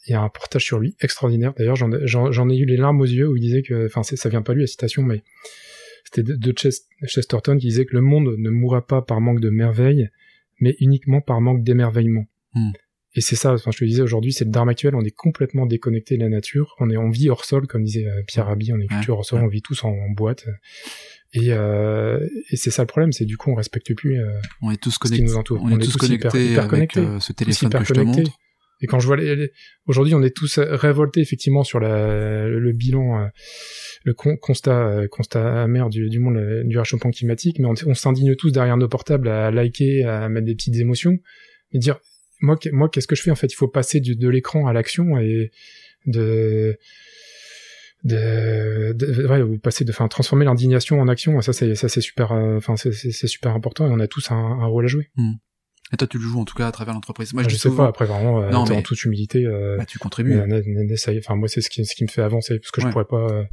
il y a un reportage sur lui extraordinaire. D'ailleurs j'en ai eu les larmes aux yeux où il disait que enfin ça vient pas lui la citation mais c'était de Chesterton qui disait que le monde ne mourra pas par manque de merveille, mais uniquement par manque d'émerveillement. Mm. Et c'est ça, enfin, je te disais aujourd'hui, c'est le drame actuel, on est complètement déconnecté de la nature, on est en vie hors sol, comme disait euh, Pierre Rabhi, on est culture hors sol, on vit tous en, en boîte. Et, euh, et c'est ça le problème, c'est du coup on respecte plus euh, on est tous connectés, nous entoure. On, on, est, tous, tous connectés hyper, hyper avec euh, ce téléphone que je te montre. Et quand je vois les, les... aujourd'hui, on est tous révoltés effectivement sur la, le bilan, euh, le con, constat, euh, constat amer du, du monde du réchauffement climatique, mais on, s'indigne tous derrière nos portables à liker, à mettre des petites émotions, et dire moi, moi, qu'est-ce que je fais en fait? Il faut passer du, de l'écran à l'action et de de, de ouais, vous passez de enfin transformer l'indignation en action. Ça c'est ça c'est super enfin c'est super important et on a tous un, un rôle à jouer. Mmh. Et toi, tu le joues en tout cas à travers l'entreprise. Moi, je, je sais souvent... pas. Après, vraiment, euh, non, mais... en toute humilité, euh, bah, tu contribues. Enfin, moi, c'est ce qui, ce qui me fait avancer, parce que ouais. je pourrais pas euh,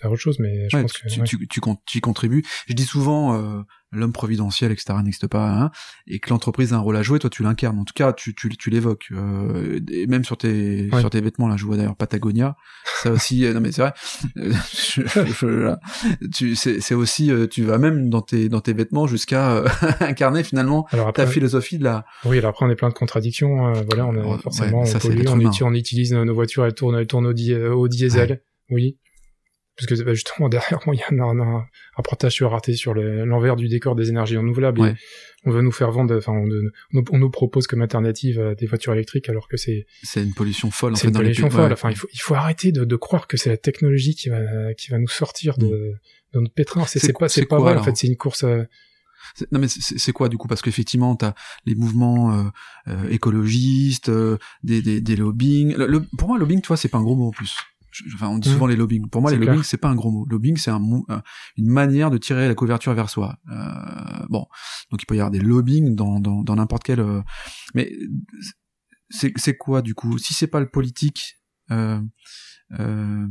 faire autre chose, mais je ouais, pense tu, que tu, ouais. tu, tu, tu, contribues. Je dis souvent, euh, l'homme providentiel, etc., n'existe pas, hein, et que l'entreprise a un rôle à jouer. Toi, tu l'incarnes. En tout cas, tu, tu, tu l'évoques. Euh, et même sur tes, sur tes vêtements, là, je vois d'ailleurs Patagonia. Ça aussi, euh, non mais c'est vrai. je, je, tu, c'est, aussi, euh, tu vas même dans tes, dans tes vêtements jusqu'à euh, incarner finalement alors après, ta philosophie de la. Oui, alors après on est plein de contradictions. Euh, voilà, on est forcément on, pollue, on, utilise, on, utilise nos voitures, elles tournent, elles tournent au, di au diesel. Oui parce que bah, justement derrière moi il y a un, un, un reportage sur Arte sur l'envers du décor des énergies renouvelables. Ouais. on veut nous faire vendre enfin on, on, on, nous propose comme alternative euh, des voitures électriques alors que c'est c'est une pollution folle c'est une pollution folle. ouais. enfin il faut il faut arrêter de, de croire que c'est la technologie qui va qui va nous sortir de, mm. de notre pétrin. C'est pas c'est pas vrai en fait. C'est une course euh... non mais c'est quoi du coup? Parce qu'effectivement t'as les mouvements euh, euh, écologistes euh, des, des, des lobbying. Le, le, pour moi lobbying tu vois c'est pas un gros mot en plus enfin on dit souvent mmh. les lobbying. Pour moi, les lobbying c'est pas un gros mot. Lobbying c'est un, une manière de tirer la couverture vers soi. Euh, bon, donc il peut y avoir des lobbying dans dans, dans n'importe quel. Euh, mais c'est c'est quoi du coup? Si c'est pas le politique, euh, euh,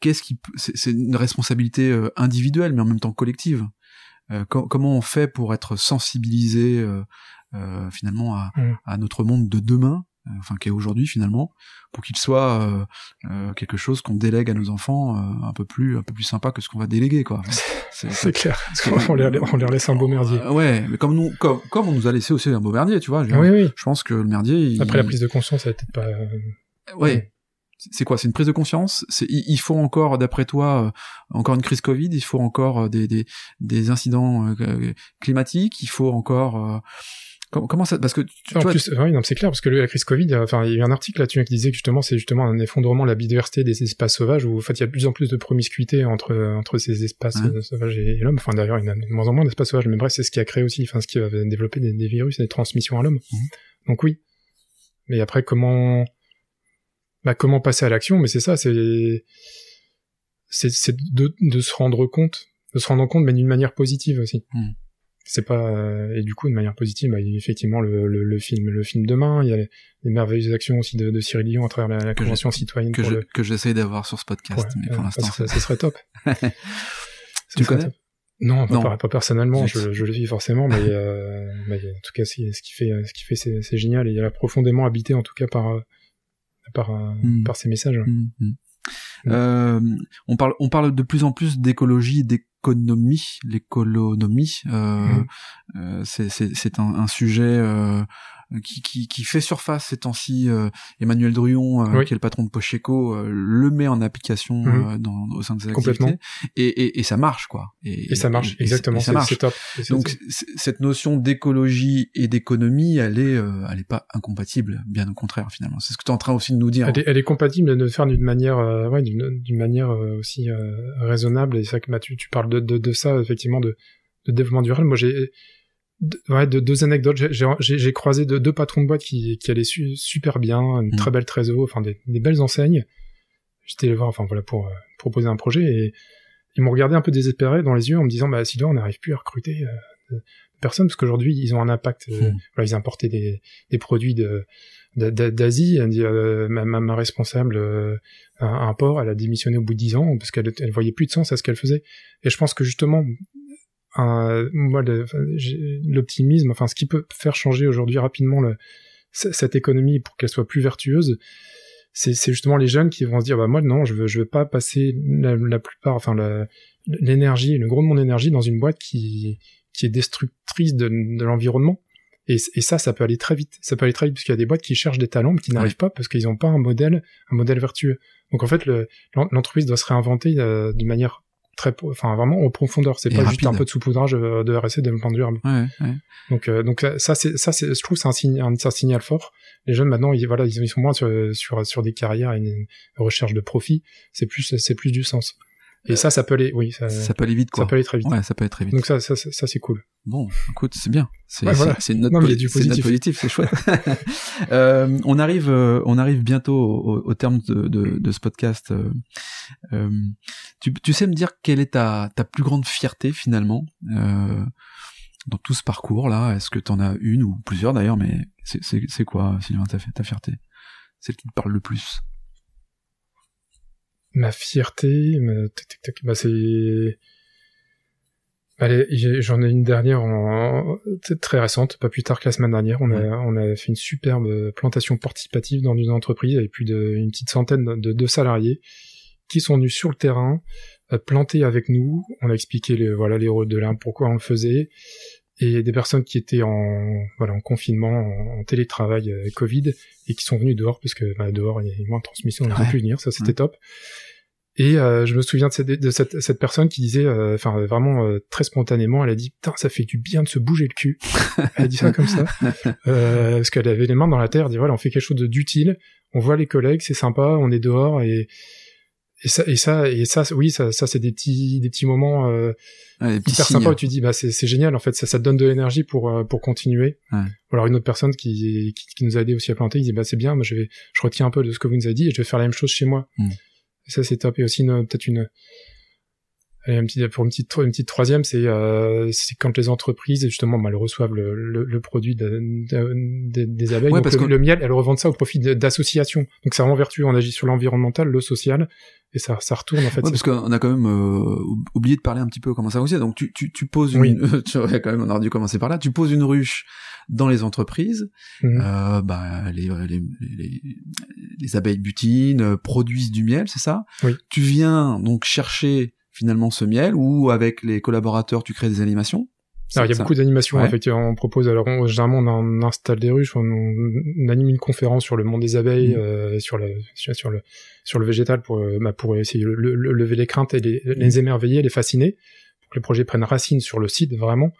qu'est-ce qui c'est une responsabilité euh, individuelle mais en même temps collective. Euh, co comment on fait pour être sensibilisé euh, finalement à, mmh. à notre monde de demain? Enfin qui est aujourd'hui finalement, pour qu'il soit euh, euh, quelque chose qu'on délègue à nos enfants euh, un peu plus un peu plus sympa que ce qu'on va déléguer quoi. C'est clair. on, les, on leur laisse un beau merdier. ouais, mais comme nous comme, comme on nous a laissé aussi un beau merdier, tu vois. Je, oui, oui. je pense que le merdier. Il... Après la prise de conscience, ça va peut-être pas. Ouais. C'est quoi? C'est une prise de conscience? C'est il faut encore, d'après toi, encore une crise Covid? Il faut encore des des, des incidents climatiques? Il faut encore Comment ça Parce que tu, tu en vois, plus, oui, non, c'est clair parce que la crise Covid, enfin, il y a eu un article là-dessus qui disait que justement, c'est justement un effondrement de la biodiversité des espaces sauvages où en fait, il y a de plus en plus de promiscuité entre entre ces espaces Ouais. sauvages et, et l'homme. Enfin, d'ailleurs, il y a de moins en moins d'espaces sauvages, mais bref, c'est ce qui a créé aussi, enfin, ce qui va développer des, des virus et des transmissions à l'homme. Mhm. Donc oui. Mais après, comment, bah, comment passer à l'action? Mais c'est ça, c'est c'est c'est de de se rendre compte, de se rendre compte, mais d'une manière positive aussi. Mhm. C'est pas euh, et du coup de manière positive bah, il y a effectivement le, le, le film le film demain il y a les, les merveilleuses actions aussi de, de Cyril Dion à travers la, la convention citoyenne que je- le que j'essaie d'avoir sur ce podcast, Ouais, mais pour euh, l'instant. ça, ça serait top Ça Tu serait connais top. non, pas, Non. Pas, pas personnellement je, je le vis forcément mais, euh, mais en tout cas ce qui fait ce qui fait c'est génial et il a profondément habité en tout cas par euh, par euh, Hmm. par ces messages Mm, mm. Euh, on parle, on parle de plus en plus d'écologie, l'économie, l'économie. Euh, Mhm. euh, c'est c'est c'est un, un sujet euh, qui, qui qui fait surface ces temps-ci. euh, Emmanuel Druon, euh, Oui. qui est le patron de Pocheco, euh, le met en application Mhm. euh, dans au sein de ses activités et, et et ça marche quoi. Et ça marche, exactement. ça marche. C'est top. Donc cette notion d'écologie et d'économie, elle est, elle est pas incompatible, bien au contraire finalement. C'est ce que tu es en train aussi de nous dire. Elle est, elle est compatible de le faire d'une manière, euh, ouais, d'une manière aussi euh, raisonnable. Et c'est vrai que Mathieu, tu parles de, de, de ça, effectivement, de, de développement durable. Moi, j'ai de, ouais, de, deux anecdotes. J'ai- croisé deux, deux patrons de boîte qui, qui allaient su- super bien, une Mm. très belle trésor, enfin des, des belles enseignes. J'étais les voir, enfin voilà, pour euh, proposer un projet et ils m'ont regardé un peu désespéré dans les yeux en me disant, bah si là on n'arrive plus à recruter euh, de personnes parce qu'aujourd'hui ils ont un impact. euh, Mm. voilà, ils importaient des, des produits de d'Asie. Elle dit, euh, ma, responsable euh, à un port, elle a démissionné au bout de dix ans parce qu'elle elle voyait plus de sens à ce qu'elle faisait. Et je pense que justement, moi, l'optimisme, enfin, ce qui peut faire changer aujourd'hui rapidement cette économie pour qu'elle soit plus vertueuse, c'est justement les jeunes qui vont se dire, bah moi non, je veux, veux pas passer la, plupart, enfin, l'énergie, le gros de mon énergie dans une boîte qui est destructrice de, de l'environnement. Et, et ça, ça peut aller très vite. Ça peut aller très vite parce qu'il y a des boîtes qui cherchent des talents mais qui n'arrivent pas parce qu'ils n'ont pas un modèle, un modèle vertueux. Donc en fait, le- l'en- l'entreprise doit se réinventer euh, d'une manière très, enfin vraiment en profondeur. C'est pas juste un peu de saupoudrage euh, de RSE, développement durable. Ouais, ouais. Donc euh, donc ça c'est ça c'est je trouve c'est un signe un, c'est un signal fort. Les jeunes maintenant ils voilà ils, ils sont moins sur sur sur des carrières et une, une recherche de profit. C'est plus c'est plus du sens. Et ça ça peut aller oui ça, Ça peut aller vite quoi. ça peut aller très vite. Ouais, ça peut aller très vite. Donc ça ça ça, ça, c'est cool. Bon, écoute, c'est bien. C'est Ouais, voilà. po- une note positif. c'est chouette. Euh, on arrive, euh, on arrive bientôt au, au terme de, de, de ce podcast. Euh, tu, tu sais me dire quelle est ta, ta plus grande fierté finalement dans tout ce parcours là Est-ce que tu en as une ou plusieurs d'ailleurs Mais c'est quoi, Sylvain, ta, ta fierté? Celle qui te parle le plus Ma fierté, ma- bah c'est. J'en ai une dernière en... très récente, pas plus tard que la semaine dernière. On a, on a fait une superbe plantation participative dans une entreprise avec plus d'une petite centaine de, de, de salariés qui sont venus sur le terrain, euh, planter avec nous. On a expliqué les, voilà, les rôles de l'arbre, pourquoi on le faisait. Et des personnes qui étaient en, voilà, en confinement, en, en télétravail euh, Covid, et qui sont venus dehors, parce que bah, dehors, il y a moins de transmission, on Ouais. ne pu venir, ça c'était top. Et euh, je me souviens de cette, de cette, cette personne qui disait, euh, enfin vraiment euh, très spontanément, elle a dit putain ça fait du bien de se bouger le cul. Elle a dit ça comme ça parce qu'elle avait les mains dans la terre. Elle dit voilà on fait quelque chose d'utile, on voit les collègues, c'est sympa, on est dehors et et ça et ça et ça oui ça ça c'est des petits des petits moments euh, Ouais, des petits hyper sympas où tu dis bah c'est génial en fait ça ça te donne de l'énergie pour euh, pour continuer. Ouais. Ou alors une autre personne qui, qui qui nous a aidé aussi à planter, il dit bah c'est bien, moi je vais je retiens un peu de ce que vous nous avez dit et je vais faire la même chose chez moi. Mm. Et ça c'est top et aussi peut-être une Allez, un petit, pour une petite, une petite troisième, c'est euh, c'est quand les entreprises justement bah, elles reçoivent le, le, le produit de, de- de- des abeilles, Ouais, donc parce le, que- le miel, elles revendent ça au profit d'associations. Donc c'est vraiment vertueux, on agit sur l'environnemental, le social, et ça, ça retourne en fait. Ouais, parce qu'on a quand même euh, oublié de parler un petit peu comment ça fonctionne. Donc tu, tu, tu poses une, Oui. tu quand même on aurait dû commencer par là. Tu poses une ruche dans les entreprises. Mhm. Euh, bah, les, les, les, les abeilles butinent, euh, produisent du miel, c'est ça? Oui. Tu viens donc chercher finalement ce miel ou avec les collaborateurs tu crées des animations? Alors, il y a Ça- beaucoup d'animations, Ouais. effectivement. On propose, alors, on, généralement, on, installe des ruches, on, on anime une conférence sur le monde des abeilles, Mhm. euh, sur, le, sur, sur le, sur le végétal pour, euh, bah, pour essayer de le- le- lever les craintes et les, les émerveiller, les fasciner, que le projet prenne racine sur le site, vraiment.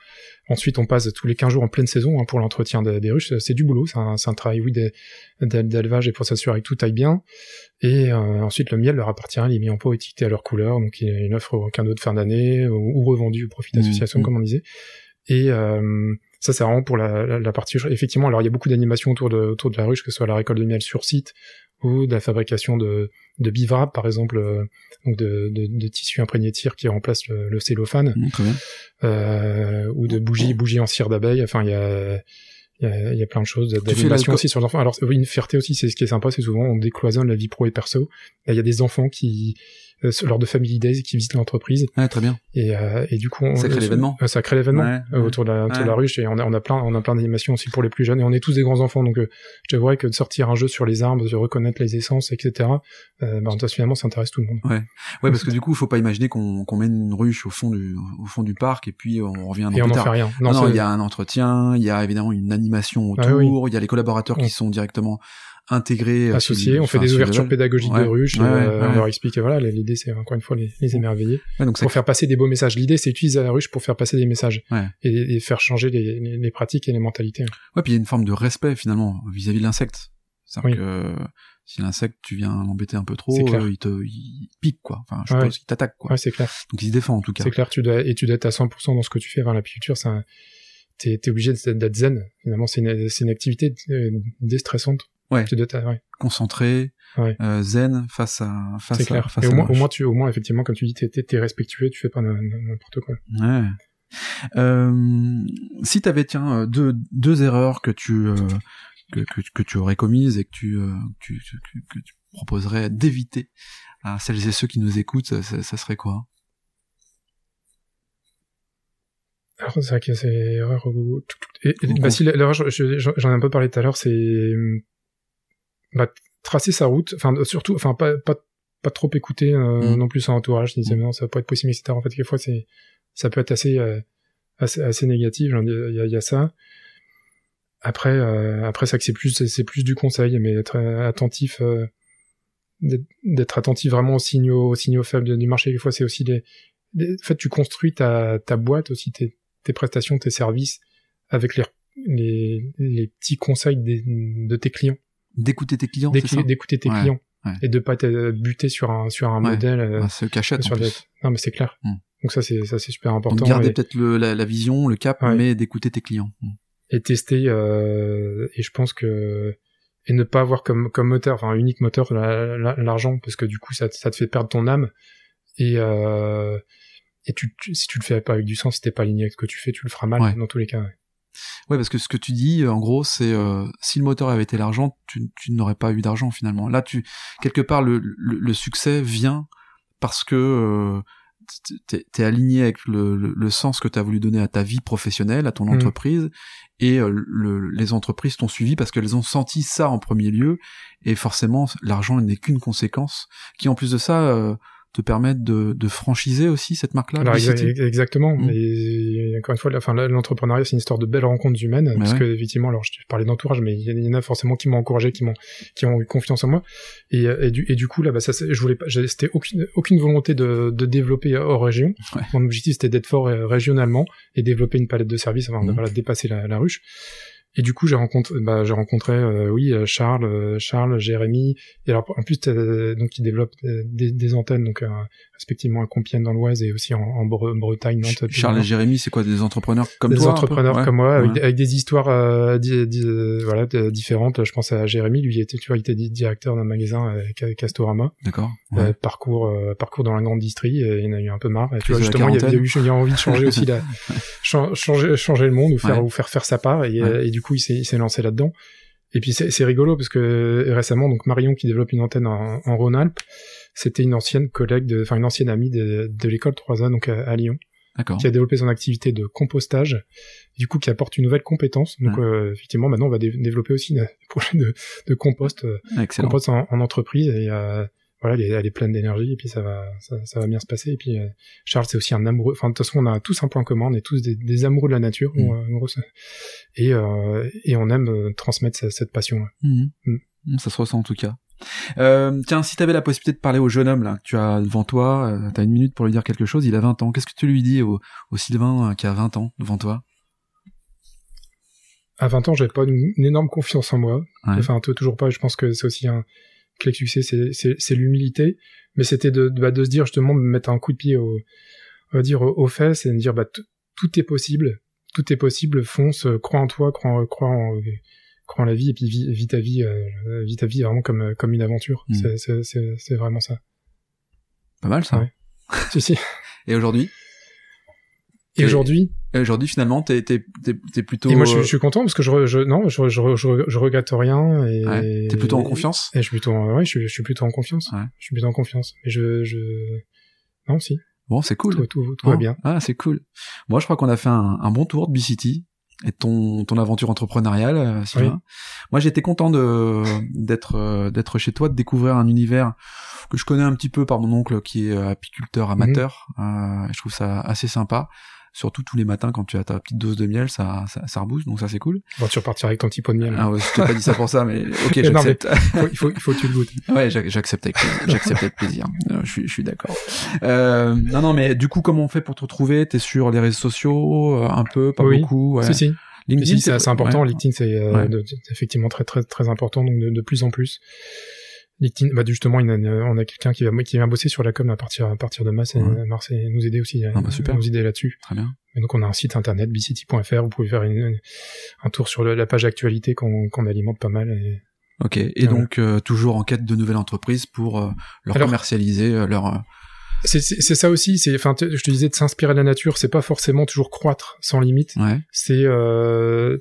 Ensuite, on passe tous les 15 jours en pleine saison hein, pour l'entretien des, des ruches. C'est du boulot, c'est un, travail, oui, d'é- d'é- d'élevage et pour s'assurer que tout aille bien. Et euh, ensuite, le miel leur appartient, il est mis en pot, étiqueté à leur couleur, donc il est une offre au cadeau de fin d'année ou, ou revendu au profit d'associations, Mhm. comme on disait. Et euh, ça, c'est vraiment pour la, la, la partie. Effectivement, alors il y a beaucoup d'animations autour de, autour de la ruche, que ce soit la récolte de miel sur site ou de la fabrication de, de bivrap, par exemple, euh, donc de, de, de tissu imprégné de cire qui remplace le, le cellophane, Mmh, euh, ou de bougies, bougies en cire d'abeille. Enfin, il y a il y a, il y a plein de choses d'animation aussi sur les enfants. Alors oui, une fierté aussi, c'est ce qui est sympa, c'est souvent on décloisonne la vie pro et perso. Il y a des enfants qui euh, lors de Family Days qui visitent l'entreprise. Ouais, très bien. Et, euh, et du coup, on, Ça crée euh, l'événement. euh, Ça crée l'événement Ouais, euh, autour de la, autour de la Ouais. ruche et on a, on a plein, on a plein d'animations aussi pour les plus jeunes et on est tous des grands enfants donc euh, je te vois que de sortir un jeu sur les arbres, de reconnaître les essences, etc. Euh, bah, finalement, ça intéresse tout le monde. Ouais, parce que du coup, il faut pas imaginer qu'on qu'on mène une ruche au fond du au fond du parc et puis on revient un an Et on plus tard. fait rien. Non, il y a un entretien, il y a évidemment une animation autour, Ah oui. il y a les collaborateurs qui sont directement intégrés. euh, associés, on fait des ouvertures pédagogiques Ouais. de ruches, et, Ouais, euh, ouais, on ouais. leur explique, voilà, l'idée c'est encore une fois les, les émerveiller, donc pour faire passer des beaux messages. L'idée c'est utiliser la ruche pour faire passer des messages et, et faire changer les, les- les pratiques et les mentalités. Ouais, puis il y a une forme de respect finalement vis-à-vis de l'insecte. C'est-à-dire Oui. que si l'insecte tu viens l'embêter un peu trop, C'est euh, il te il pique quoi. Enfin, je suppose qu'il t'attaque quoi. Ouais, c'est clair. Donc il se défend en tout cas. C'est clair, tu dois, et tu dois être à 100% dans ce que tu fais. Enfin, l'apiculture, c'est un- t'es, obligé d'être zen. Finalement, c'est une, c'est une activité euh, déstressante. Ouais. Concentré, Ouais. euh, zen face à face c'est à clair. face Et à au la moins, au moins, tu, au moins, effectivement, comme tu dis, t'es, t'es, respectueux, tu fais pas n'importe quoi. Ouais. Euh, si t'avais tiens euh, deux deux erreurs que tu euh, que, que, que tu aurais commises et que tu tu- que, que tu proposerais d'éviter à celles et ceux qui nous écoutent, ça, ça- ça serait quoi? Alors, c'est vrai que c'est erreur ou- tout- tout- et- et- Ou bah, si, l'erreur, je- je- j'en ai un peu parlé tout à l'heure, c'est, bah, tracer sa route, enfin, surtout, enfin, pas, pas, pas trop écouter, euh, Mm. non plus son entourage, disait, Mm. non, ça peut être possible, etc. En fait, quelquefois, c'est, ça peut être assez, euh, assez, assez négatif, il y a, il y a ça. Après, euh, après, ça que c'est plus, c'est- plus du conseil, mais être euh, attentif, euh, d'être- attentif vraiment aux signaux, aux signaux faibles du marché. Des fois, c'est aussi des, des- en fait, tu construis ta, ta boîte aussi, tes, tes prestations, tes services avec les, les, les petits conseils des- de tes clients, D'écouter tes clients, D'écou- c'est ça? d'écouter tes Ouais, clients ouais. et de pas te buter sur un sur un Ouais. modèle. euh, C'est cachette en sur des- plus. Non, mais c'est clair. Mm. Donc ça, c'est ça, c'est super important. Donc garder et, peut-être la, la vision, le cap, mais d'écouter tes clients. Mm. et tester. euh, et je pense que et ne pas avoir comme comme moteur, enfin unique moteur la- la- l'argent, parce que du coup, ça, te- ça te fait perdre ton âme. Et euh, et tu, tu- si tu le fais pas avec du sens, si t'es pas aligné avec ce que tu fais, tu le feras mal dans tous les cas. Ouais. Parce que ce que tu dis, en gros, c'est euh, si le moteur avait été l'argent, tu, tu n'aurais pas eu d'argent finalement. Là, tu quelque part le, le, le succès vient parce que euh, t'es t'es aligné avec le, le, le sens que tu as voulu donner à ta vie professionnelle, à ton Mhm. entreprise, et euh, le, les entreprises t'ont suivi parce qu'elles ont senti ça en premier lieu, et forcément, l'argent n'est qu'une conséquence, qui en plus de ça euh, te permettent de, de franchiser aussi cette marque-là. Exactement. Mm. Et encore une fois, enfin, l'entrepreneuriat, c'est une histoire de belles rencontres humaines. parce ouais. que effectivement, alors je parlais d'entourage, mais il y en a forcément qui m'ont encouragé, qui m'ont qui ont eu confiance en moi. Et, euh, et, du, et du coup, là, bah, ça, je voulais pas, c'était aucune aucune volonté de, de développer hors région. Ouais. Mon objectif, c'était d'être fort euh, régionalement et développer une palette de services, avant de Mm. voilà, dépasser la, la ruche. Et du coup, j'ai rencontré, bah, j'ai rencontré, euh, oui, euh, Charles, euh, Charles, Jérémy. Et alors, en plus, t'as- donc, ils développent euh, des, des antennes, donc euh, respectivement à Compiègne dans l'Oise et aussi en, en Bre- Bretagne, Nantes. Charles et. Jérémy, c'est quoi des entrepreneurs comme des toi peu entrepreneurs Ouais. comme moi, avec, Ouais. des- avec des histoires, euh, di- di- euh, voilà, différentes. Je pense à Jérémy, lui, il était, tu vois, il était di- directeur d'un magasin Castorama. D'accord. Euh, Ouais. parcours euh, parcours dans la grande distrie et il en a eu un peu marre et tu Crise vois de la justement il y quarantaine. eu il y a envie de changer aussi la chan- changer changer le monde ou faire ou faire faire sa part et, Ouais. euh, et du coup il s'est lancé là-dedans. Et puis c'est rigolo parce que euh, récemment donc Marion qui développe une antenne en, en Rhône-Alpes c'était une ancienne collègue de enfin une ancienne amie de, de l'école 3A donc à, à Lyon. Qui a développé son activité de compostage, du coup qui apporte une nouvelle compétence. Donc euh, effectivement, maintenant on va dé- développer aussi un projet de, de compost, euh, Excellent. compost en, en entreprise. Et euh, voilà, elle est, elle est pleine d'énergie et puis ça va, ça, ça va bien se passer. Et puis euh, Charles c'est aussi un amoureux. Enfin de toute façon on a tous un point commun, on est tous des, des amoureux de la nature, Mm. euh, en gros, ça- et euh, et on aime transmettre cette, cette passion. Mm. Mhm, Ça se ressent en tout cas. Euh, tiens, si tu avais la possibilité de parler au jeune homme là que tu as devant toi, euh, t'as une minute pour lui dire quelque chose. Il a 20 ans. Qu'est-ce que tu lui dis au, au Sylvain qui a 20 ans devant toi? À 20 ans, j'avais pas une, une énorme confiance en moi. Ouais. Enfin, toujours pas. Je pense que c'est aussi un clé de succès, c'est- l'humilité. Mais c'était de, de, bah, de se dire justement, de mettre un coup de pied au, on va dire, aux fesses et de dire, bah, tout est possible. Tout est possible. Fonce, euh, crois en toi, crois, en- crois en, crois en la vie et puis vis, vis ta vie, euh, vis ta vie vraiment comme, euh, comme une aventure. Mm. C'est- vraiment ça. Pas mal ça. Ouais. si, si. Et aujourd'hui? Et aujourd'hui aujourd'hui, finalement, t'es t'es t'es t'es plutôt. Et moi, je, suis- euh, je suis content parce que je, je non, je, je, je, regrette rien et. ouais, t'es plutôt en confiance. Et je suis plutôt, en- ouais, je, suis- je suis plutôt en confiance. Ouais. Je suis plutôt en confiance. Et je, je, non, si, Bon, c'est cool. tout, tout, tout va bien. Ah, c'est cool. Moi, je crois qu'on a fait un, un bon tour de B-City et ton, ton aventure entrepreneuriale, euh, Sylvain. Moi, j'étais content de d'être euh, d'être chez toi, de découvrir un univers que je connais un petit peu par mon oncle qui est euh, apiculteur Mhm. amateur. Euh, je trouve ça assez sympa. Surtout tous les matins quand tu as ta petite dose de miel, ça ça, ça rebooste, donc ça c'est cool. Bon, tu repartiras avec ton petit pot de miel. Ah ouais, je t'ai pas dit ça pour ça, mais ok, j'accepte. il, faut, il, faut, que tu le goûtes. Ouais, j'ac- j'accepte avec plaisir. j'accepte avec plaisir. Je suis, je suis d'accord. Euh, non, non, mais du coup, comment on fait pour te retrouver? T'es sur les réseaux sociaux, euh, un peu, pas Oui. beaucoup. Ouais. Si, si. LinkedIn, Si, c'est assez important. ouais. LinkedIn, c'est euh, effectivement très, très, très important, donc de, de plus en plus. LinkedIn, bah justement, il a on a quelqu'un qui, qui vient bosser sur la com à partir, à partir de mars Ouais. mars et nous aider aussi, Ah bah, super. nous aider là-dessus. Très bien. Et donc on a un site internet bcity.fr, vous pouvez faire une- un tour sur le- la page actualité qu'on alimente pas mal. Et... Ok. Et Voilà. donc euh, toujours en quête de nouvelles entreprises pour euh, leur Alors- commercialiser euh, leur. euh, C'est ça aussi, c'est, enfin, je te disais de s'inspirer de la nature, c'est pas forcément toujours croître sans limite. Ouais. C'est, euh,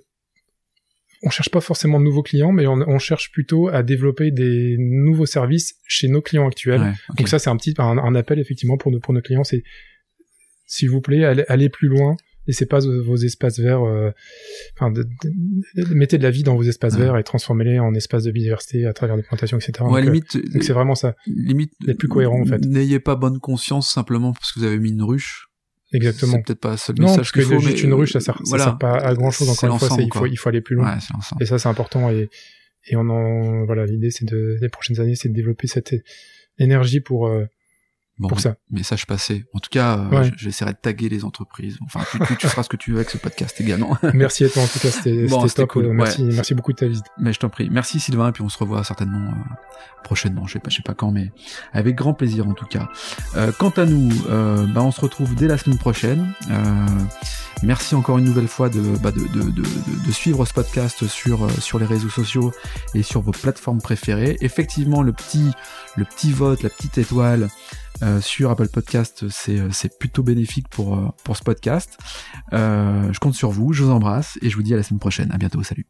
on cherche pas forcément de nouveaux clients, mais on, on cherche plutôt à développer des nouveaux services chez nos clients actuels. ouais. Donc ça, c'est un petit, un, un appel effectivement pour nos, pour nos clients, c'est, s'il vous plaît, allez, allez plus loin. Laissez pas vos espaces verts, euh, enfin, de- de- de- mettez de la vie dans vos espaces Ouais. verts et transformez-les en espaces de biodiversité à travers des plantations, etc. Ouais, donc, euh, limite. donc c'est vraiment ça, limite. d'être plus cohérent, en fait. N'ayez pas bonne conscience simplement parce que vous avez mis une ruche. Exactement. C'est peut-être pas Non, parce que qu'il faut, juste mais, une ruche, ça sert, ça sert pas à grand chose. Encore une fois, il faut, il faut aller plus loin. Ouais. Et ça, c'est important. Et, et on en, voilà, l'idée, c'est de, les prochaines années, c'est de développer cette énergie pour, euh, Bon, pour ça. message passé. En tout cas, euh, Ouais. j'essaierai de taguer les entreprises. Enfin, tu, tu, tu feras ce que tu veux avec ce podcast également. Merci à toi, en tout cas, c'était Bon, top. cool, Merci, ouais. merci beaucoup de ta visite. Mais je t'en prie. Merci Sylvain, et puis on se revoit certainement euh, prochainement. Je sais pas, je sais pas quand, mais avec grand plaisir en tout cas. Euh, quant à nous, euh, bah, on se retrouve dès la semaine prochaine. Euh, merci encore une nouvelle fois de, bah, de, de, de, de- suivre ce podcast sur, sur les réseaux sociaux et sur vos plateformes préférées. Effectivement, le petit, le petit vote, la petite étoile. Euh, sur Apple Podcast, c'est euh, plutôt bénéfique pour, euh, pour ce podcast. Euh, je compte sur vous, je vous embrasse et je vous dis à la semaine prochaine. À bientôt, salut.